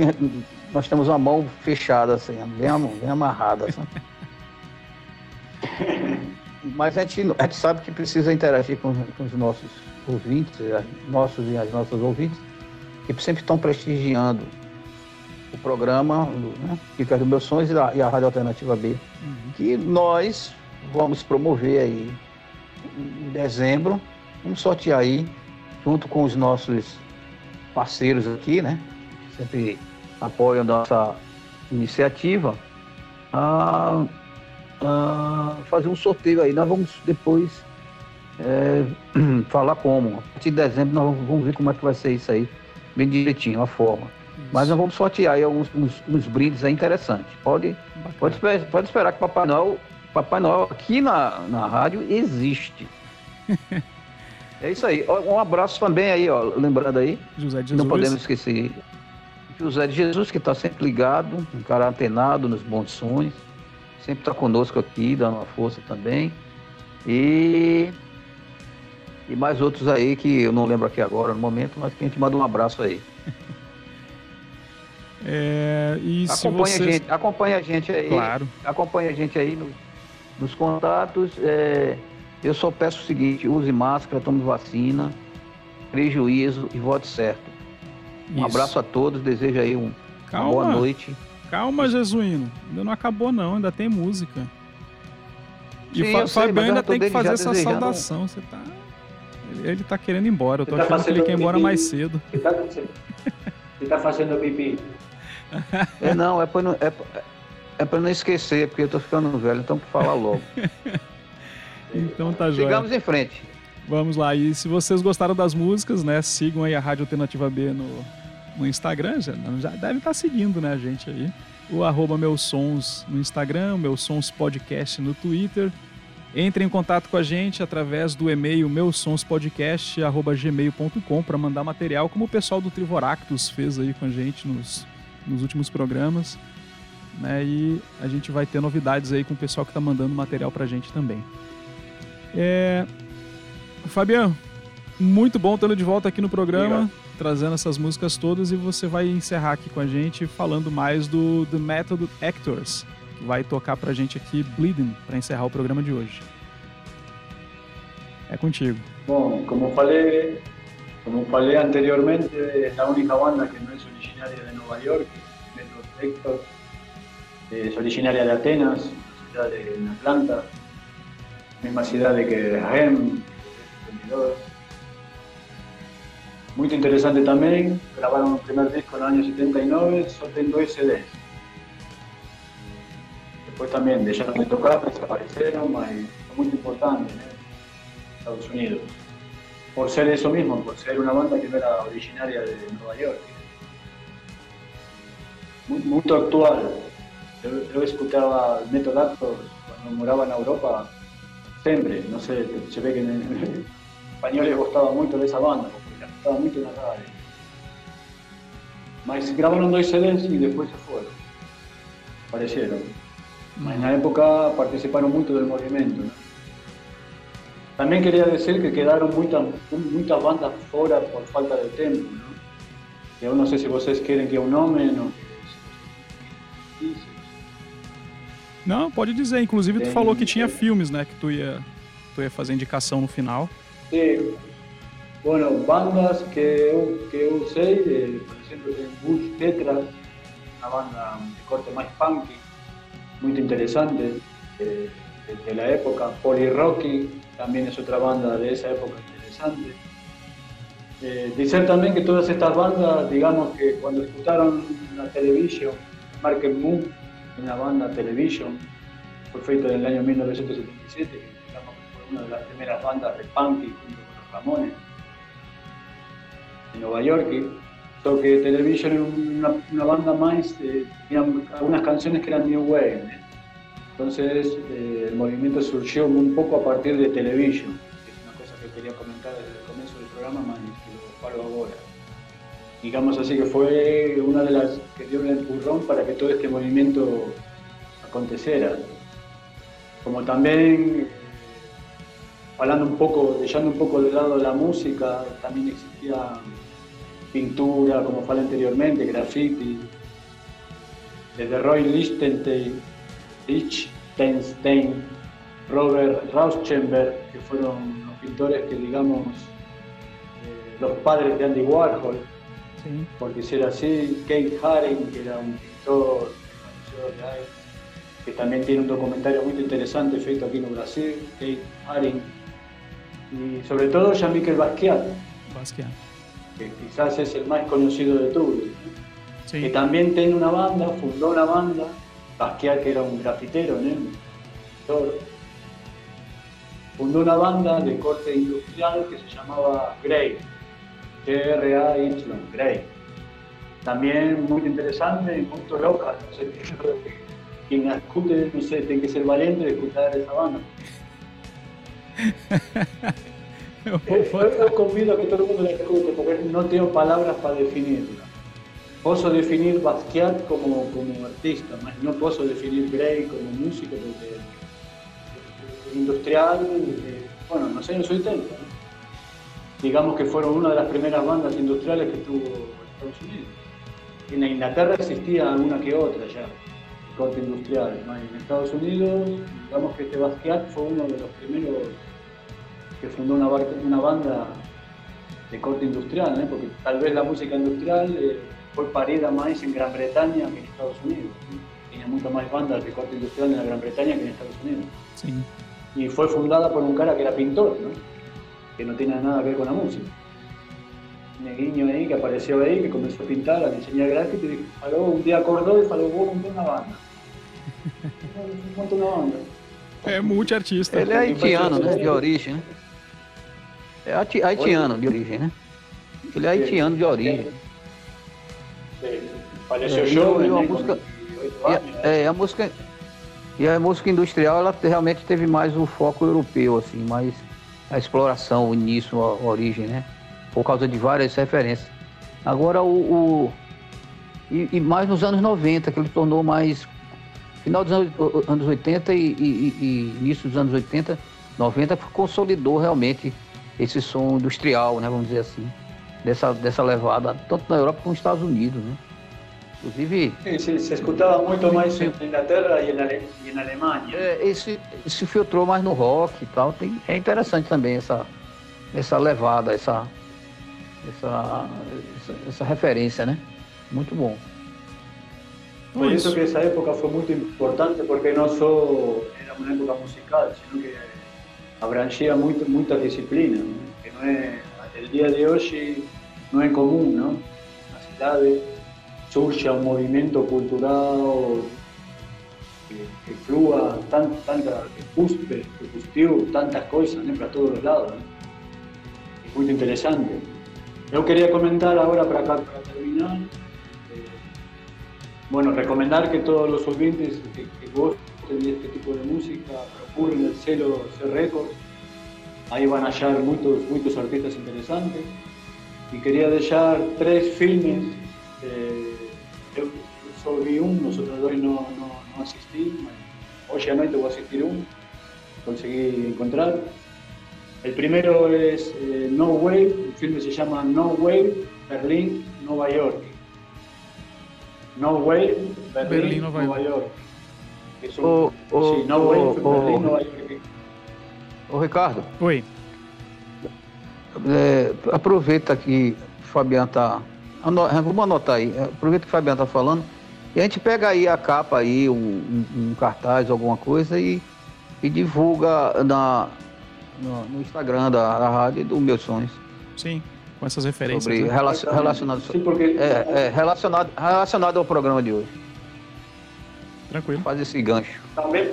nós temos uma mão fechada, assim, bem, bem amarrada. Assim. Mas a gente, a gente sabe que precisa interagir com, com os nossos ouvintes, eh, nossos e as nossas ouvintes, que sempre estão prestigiando o programa, né, Dicas dos Meus Sonhos e a, e a Rádio Alternativa B, que nós vamos promover aí em dezembro, vamos sortear aí, junto com os nossos parceiros aqui, né? Sempre apoiam nossa iniciativa, a, a fazer um sorteio aí. Nós vamos depois é, falar como. A partir de dezembro nós vamos ver como é que vai ser isso aí, bem direitinho, a forma. Mas nós vamos sortear aí alguns uns, uns brindes aí interessantes. Pode, pode, esperar, pode esperar que Papai Noel, Papai Noel aqui na, na rádio existe. é isso aí. Um abraço também aí, ó, lembrando aí, José de Jesus. não podemos esquecer José de Jesus, que está sempre ligado, um cara antenado nos bons sonhos, sempre está conosco aqui, dando uma força também. E, e mais outros aí que eu não lembro aqui agora no momento, mas que a gente manda um abraço aí. É, e Acompanha, vocês... a gente, acompanha a gente aí. Claro. Acompanha a gente aí no- nos contatos. é, eu só peço o seguinte, use máscara, tome vacina, prejuízo e vote certo. Um Isso. abraço a todos, desejo aí um, uma boa noite. Calma, Jesuíno. Ainda não acabou, não. Ainda tem música. E Sim, o Fabiano ainda tem que fazer essa saudação. Você tá... Ele, ele tá querendo ir embora. Eu tô Ele tá achando que ele quer ir fazendo embora pipi. mais cedo. Se está, se, se está haciendo pipí. É não, é para não, é, pra- é pra não esquecer, porque eu tô ficando velho, então pra falar logo. Então tá jóia. Sigamos em frente. Vamos lá, e se vocês gostaram das músicas, né, sigam aí a Rádio Alternativa B no, no Instagram, já, já deve estar seguindo, né, a gente aí. O arroba Meus Sons no Instagram, Meus Sons Podcast no Twitter. Entre em contato com a gente através do e-mail meusonspodcast.gmail.com para mandar material, como o pessoal do Trivoractus fez aí com a gente nos, nos últimos programas. Né? E a gente vai ter novidades aí com o pessoal que está mandando material para a gente também. É... Fabiano, muito bom tê-lo de volta aqui no programa, trazendo essas músicas todas e você vai encerrar aqui com a gente falando mais do The Method Actors, vai tocar pra gente aqui Bleeding para encerrar o programa de hoje. É contigo. Bom, como falei, como falei anteriormente, es la única banda que no es originaria de Nueva York, Method Hector, es originaria de Atenas, ciudad de Atlanta, misma ciudad de que Rem, 22. Muy interesante también, grabaron el primer disco el año 79, solo en dos CDs. Después también de tocar, desaparecieron, mas fue muy importante ¿eh? en Estados Unidos por ser eso mismo, por ser una banda que no era originaria de Nueva York. Muy, actual. Yo, yo escuchaba Method Actors cuando moraba en Europa, siempre, no sé, se ve que en, en español les gustaba mucho de esa banda, porque les gustaba mucho en la radio. Mas grabaron dos CDs y después se fueron. Aparecieron. Mas en la época participaron mucho del movimiento. ¿no? También quería decir que quedaron muchas, muchas bandas fuera por falta de tiempo, ¿no? Eu não sei se vocês querem que eu nome ou Não, pode dizer. Inclusive, tu Tem- falou que tinha filmes, né? Que tu ia, tu ia fazer indicação no final. Sí. Bueno, bandas que eu, que eu sei, eh, por exemplo, tem Bush Tetra, uma banda de corte mais punk, muito interessante, eh, de, la época. Poly Rocky también es otra banda de esa época interesante. Eh, decir también que todas estas bandas, digamos que cuando escucharon la televisión, Market Moon, una banda Television, fue feita en el año 1977, que fue una de las primeras bandas de punk junto con los Ramones en Nueva York. Television era una, banda más, eh, tenían algunas canciones que eran New Wave. Entonces eh, el movimiento surgió un poco a partir de Television, que es una cosa que quería comentar desde el comienzo del programa, más que lo falo ahora. Digamos así que fue una de las que dio el empurrón para que todo este movimiento aconteciera. Como también, eh, hablando un poco, dejando un poco de lado la música, también existía pintura, como falé anteriormente, graffiti, desde Roy Lichtenstein, Lichtenstein, Robert Rauschenberg, que fueron los pintores que digamos eh, los padres de Andy Warhol, Sim. por decir así, Kate Haring, que era un pintor que también tiene un documentario muy interesante feito aquí en Brasil, Kate Haring, y sobre todo Jean-Michel Basquiat, Basquiat. Que quizás es el más conocido de todos, que Sim. también tiene una banda, fundó una banda, Basquiat que era un grafitero, ¿no? Fundó una banda de corte industrial que se llamaba Grey, G-R-A-Y, Grey. También muy interesante y muy loca, no sé, quien la escute, no sé, tiene que ser valiente de escuchar esa banda. Que todo el mundo la escute porque no tengo palabras para definirla. Puedo definir Basquiat como, como artista, no puedo definir Gray como músico porque industrial, eh, bueno, no sé, en los 80. ¿no? Digamos que fueron una de las primeras bandas industriales que tuvo Estados Unidos. En la Inglaterra existía una que otra ya, corte industrial. ¿no? En Estados Unidos, digamos que este Basquiat fue uno de los primeros que fundó una, bar- una banda de corte industrial, ¿no? porque tal vez la música industrial eh, fue parida más en Gran Bretaña que en Estados Unidos. ¿no? Tenía muchas más bandas de corte industrial en la Gran Bretaña que en Estados Unidos. Sim. Y fue fundada por un cara que era pintor, ¿no? que no tiene nada que ver con la música. Un neguinho ahí que apareció ahí, que comenzó a pintar, a diseñar graffiti, y dijo, faló, un día acordó y faló, vos monté una banda. Monté una banda. É multiartista. Ele é haitiano, né? De origem? É haiti- haitiano de origem, né? Ele é haitiano de origem. Falleció É, e uma né, com música- 28 E a, é, a música e a música industrial ela realmente teve mais o foco europeu assim, mais a exploração, o início, a, a origem, né? Por causa de várias referências. Agora o, o- e, e mais nos anos 90 que ele tornou mais final dos anos, anos 80 e, e- e- e início dos anos 80, 90 que consolidou realmente esse som industrial, né? Vamos dizer assim, dessa dessa levada tanto na Europa como nos Estados Unidos, né? Inclusive Sí, sí, se escuchaba mucho más en Inglaterra y en, Ale- y en Alemania. É, esse se filtrou mais no rock e tal. Tem, é interessante também essa, essa levada, essa, essa, essa, essa referência, né? Muito bom. Por eso que esa época fue muy importante porque no solo era una época musical, sino que abrangía muito- muchas disciplinas, ¿no? que no es, el día de hoy no es común, ¿no? En las ciudades surge un movimiento cultural que, que flúa tan, tanta, que cuspe, que custiu tantas cosas ¿no? para todos los lados. ¿no? Es muy interesante. Yo quería comentar ahora para acá, para terminar, eh, bueno, recomendar que todos los oyentes que, que gusten de este tipo de música procuren el celo C Records. Ahí van a hallar muchos, muchos artistas interesantes. Y quería dejar tres filmes. eh, yo solo vi uno, nosotros dos no, no, no asistí. Hoy a noche voy a asistir uno. Conseguí encontrar. El primero es eh, No Way, el filme se llama No Way, Berlín, Nueva York. No Way, Berlín, Berlín, Nueva Nueva, York. No Way, oh, Berlín, oh. Nueva York. Ô Ricardo, Oi. é, aproveita que o Fabiano tá. ano- Vamos anotar aí. Aproveita que o Fabiano tá falando. E a gente pega aí a capa aí, um, um- um cartaz, alguma coisa, e, e divulga na, no, no Instagram da, da rádio e do Meus Sonhos. Sim, com essas referências. Sobre né? relacion, relacionado, Sí, porque é, é, relacionado, relacionado ao programa de hoje. Tranquilo. Faz esse gancho. También,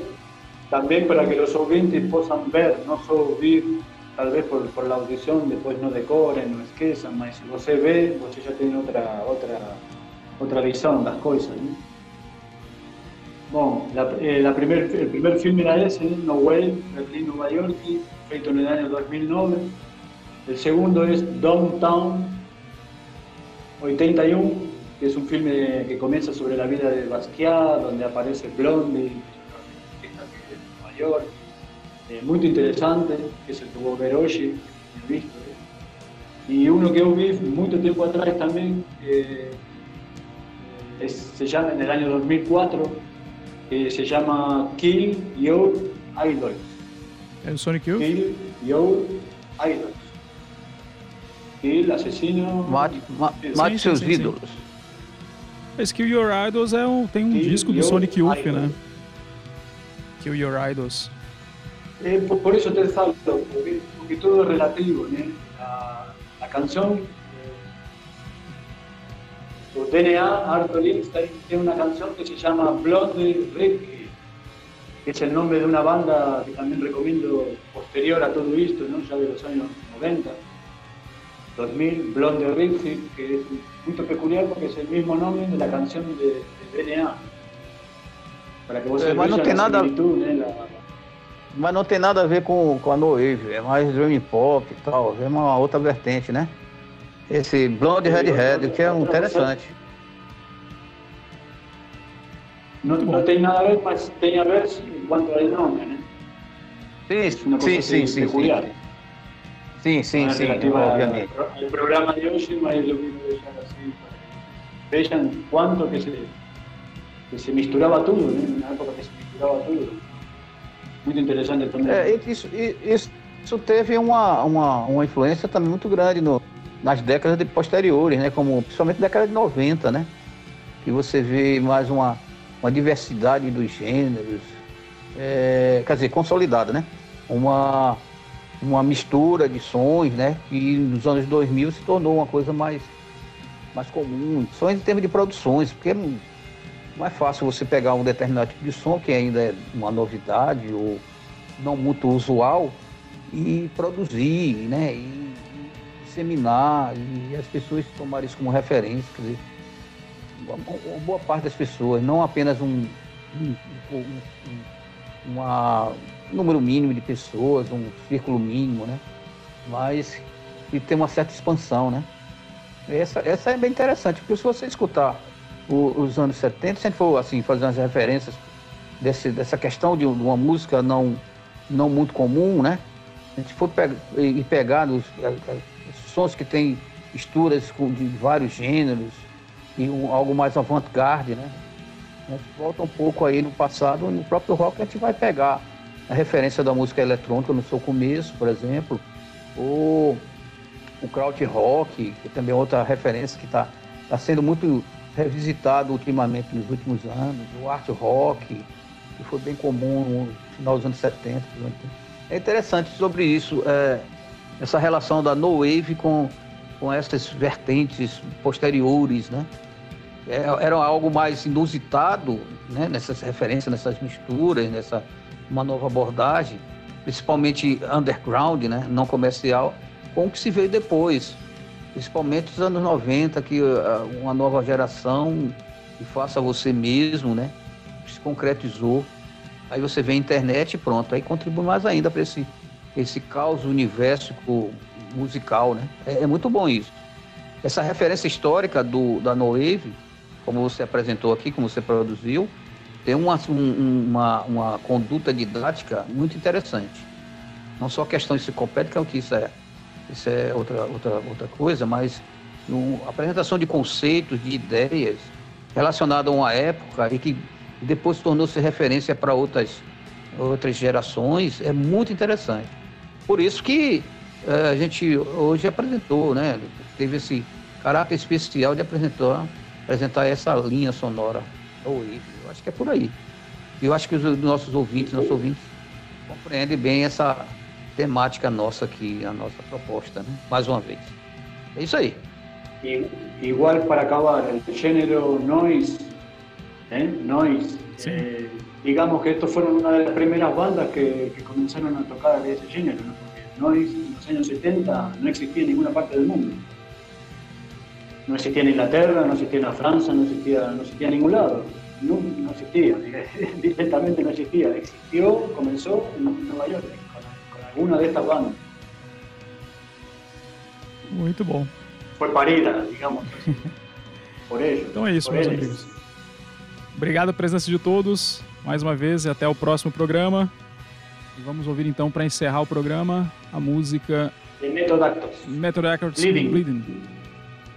también para que los oyentes puedan ver, no solo oír, tal vez por, por la audición, después no decoren, no esqueçam, mas si você ve, você já tem outra, outra, outra visão das coisas. ¿no? Bom, la, eh, la primer, el primer filme era ese, ¿no? No Way, Berlín, Nueva York, feito en el año 2009. El segundo es Downtown 81, que es un filme que comienza sobre la vida de Basquiat, donde aparece Blondie, que es una artista que es de Nueva York. Eh, muy interesante, que es el tuvo que he visto. ¿eh? Y uno que yo vi mucho tiempo atrás también, eh, es- se llama en el año 2004, que se llama Kill Your Idols. É o Sonic Youth? Kill Your Idols. Kill, asesino. Mate, ma- sim. ídolos. Esse Kill Your Idols é um, tem um Kill disco do Sonic Youth, né? Kill Your Idols. Eh, por, por eso te falo, porque, porque todo es relativo, ¿no? La, la canción, eh, su DNA, Arthur Lindstein, tiene una canción que se llama Blonde Ricky, que es el nombre de una banda que también recomiendo posterior a todo esto, ¿no? ya de los años 90, 2000, Blonde Ricky, que es muy peculiar porque es el mismo nombre de la canción de, de DNA. Para que vos Eh, mas não tem nada- ¿no? La- Mas não tem nada a ver com, com a No Wave, é mais dream pop e tal, é uma outra vertente, né? Esse Blonde Red Red, que é um interessante. No, no tiene nada a ver, mas tiene a ver en cuanto al nombre, ¿no? Es Sim, cosa sim, sim, sim, sim. Sim, sim, sim, obviamente. al programa de hoy, mas quiero dejar así para que vean cuánto que se, que se misturaba todo, ¿no? En una época que se misturaba todo. Muy interesante también. É, isso, isso, isso teve uma, uma, uma influência também muito grande no, nas décadas de posteriores, né? Como principalmente na década de 90, né? Que você vê mais uma, uma diversidade dos gêneros, é, quer dizer, consolidada, né? Uma, uma mistura de sons, né? Que nos anos 2000 se tornou uma coisa mais, mais comum, sons em termos de produções, porque não, é fácil você pegar um determinado tipo de som que ainda é uma novidade ou não muito usual e produzir, né? E, disseminar e as pessoas tomarem isso como referência, quer dizer, uma, boa parte das pessoas, não apenas um, um, um- um- uma- um número mínimo de pessoas, um círculo mínimo, né? Mas e ter uma certa expansão, né? Essa, essa é bem interessante, porque se você escutar o- os anos 70, se a gente for assim, fazer umas referências desse, dessa questão de uma música não, não muito comum, né? A gente for pe- e pegar os, os sons que tem misturas de vários gêneros e um- algo mais avant-garde, né? A gente volta um pouco aí no passado, no próprio rock a gente vai pegar a referência da música eletrônica no seu começo, por exemplo, ou o kraut rock, que também é outra referência que está tá sendo muito revisitado ultimamente nos últimos anos, o art rock, que foi bem comum no final dos anos 70. por exemplo. É interessante sobre isso, é, essa relação da no wave com, com essas vertentes posteriores, né? É, era algo mais inusitado, né? Nessas referências, nessas misturas, nessa uma nova abordagem, principalmente underground, né? Não comercial, com o que se veio depois, principalmente os anos 90, que ah, uma nova geração que faça você mesmo, né? Se concretizou. Aí você vê a internet e pronto, aí contribui mais ainda para esse, esse caos universo musical, né? É, é muito bom isso. Essa referência histórica do, da No Wave, como você apresentou aqui, como você produziu, tem uma, um- uma, uma conduta didática muito interessante. Não só a questão enciclopédica, que isso é, isso é outra, outra, outra coisa, mas no, apresentação de conceitos, de ideias relacionadas a uma época e que depois tornou-se referência para outras, outras gerações, é muito interessante. Por isso que eh, a gente hoje apresentou, né? Teve esse caráter especial de apresentar, apresentar essa linha sonora Wave. Eu acho que é por aí. E eu acho que os nossos ouvintes, nossos ouvintes, compreendem bem essa temática nossa aqui, a nossa proposta, né? Mais uma vez. É isso aí. I- Igual para acabar, el género noise, ¿eh? noise, eh, digamos que estos fueron una de las primeras bandas que, que comenzaron a tocar ese género, ¿no? porque noise en los años 70 no existía en ninguna parte del mundo. No existía en Inglaterra, no existía en Francia, no existía, no existía en ningún lado. No, no existía, directamente no existía. Existió, comenzó en Nueva York, con, con alguna de estas bandas. Muito bom. Fue parida, digamos, por ellos. Então é isso, meus ellos. amigos. Obrigado a presença de todos, mais uma vez, e até o próximo programa. E vamos ouvir então, para encerrar o programa, a música De Metodactos. Method Bleeding. Bleeding.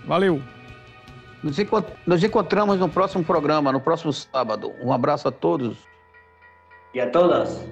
Valeu! Nos, encont- nos encontramos no próximo programa, no próximo sábado. Um abraço a todos. Y a todas.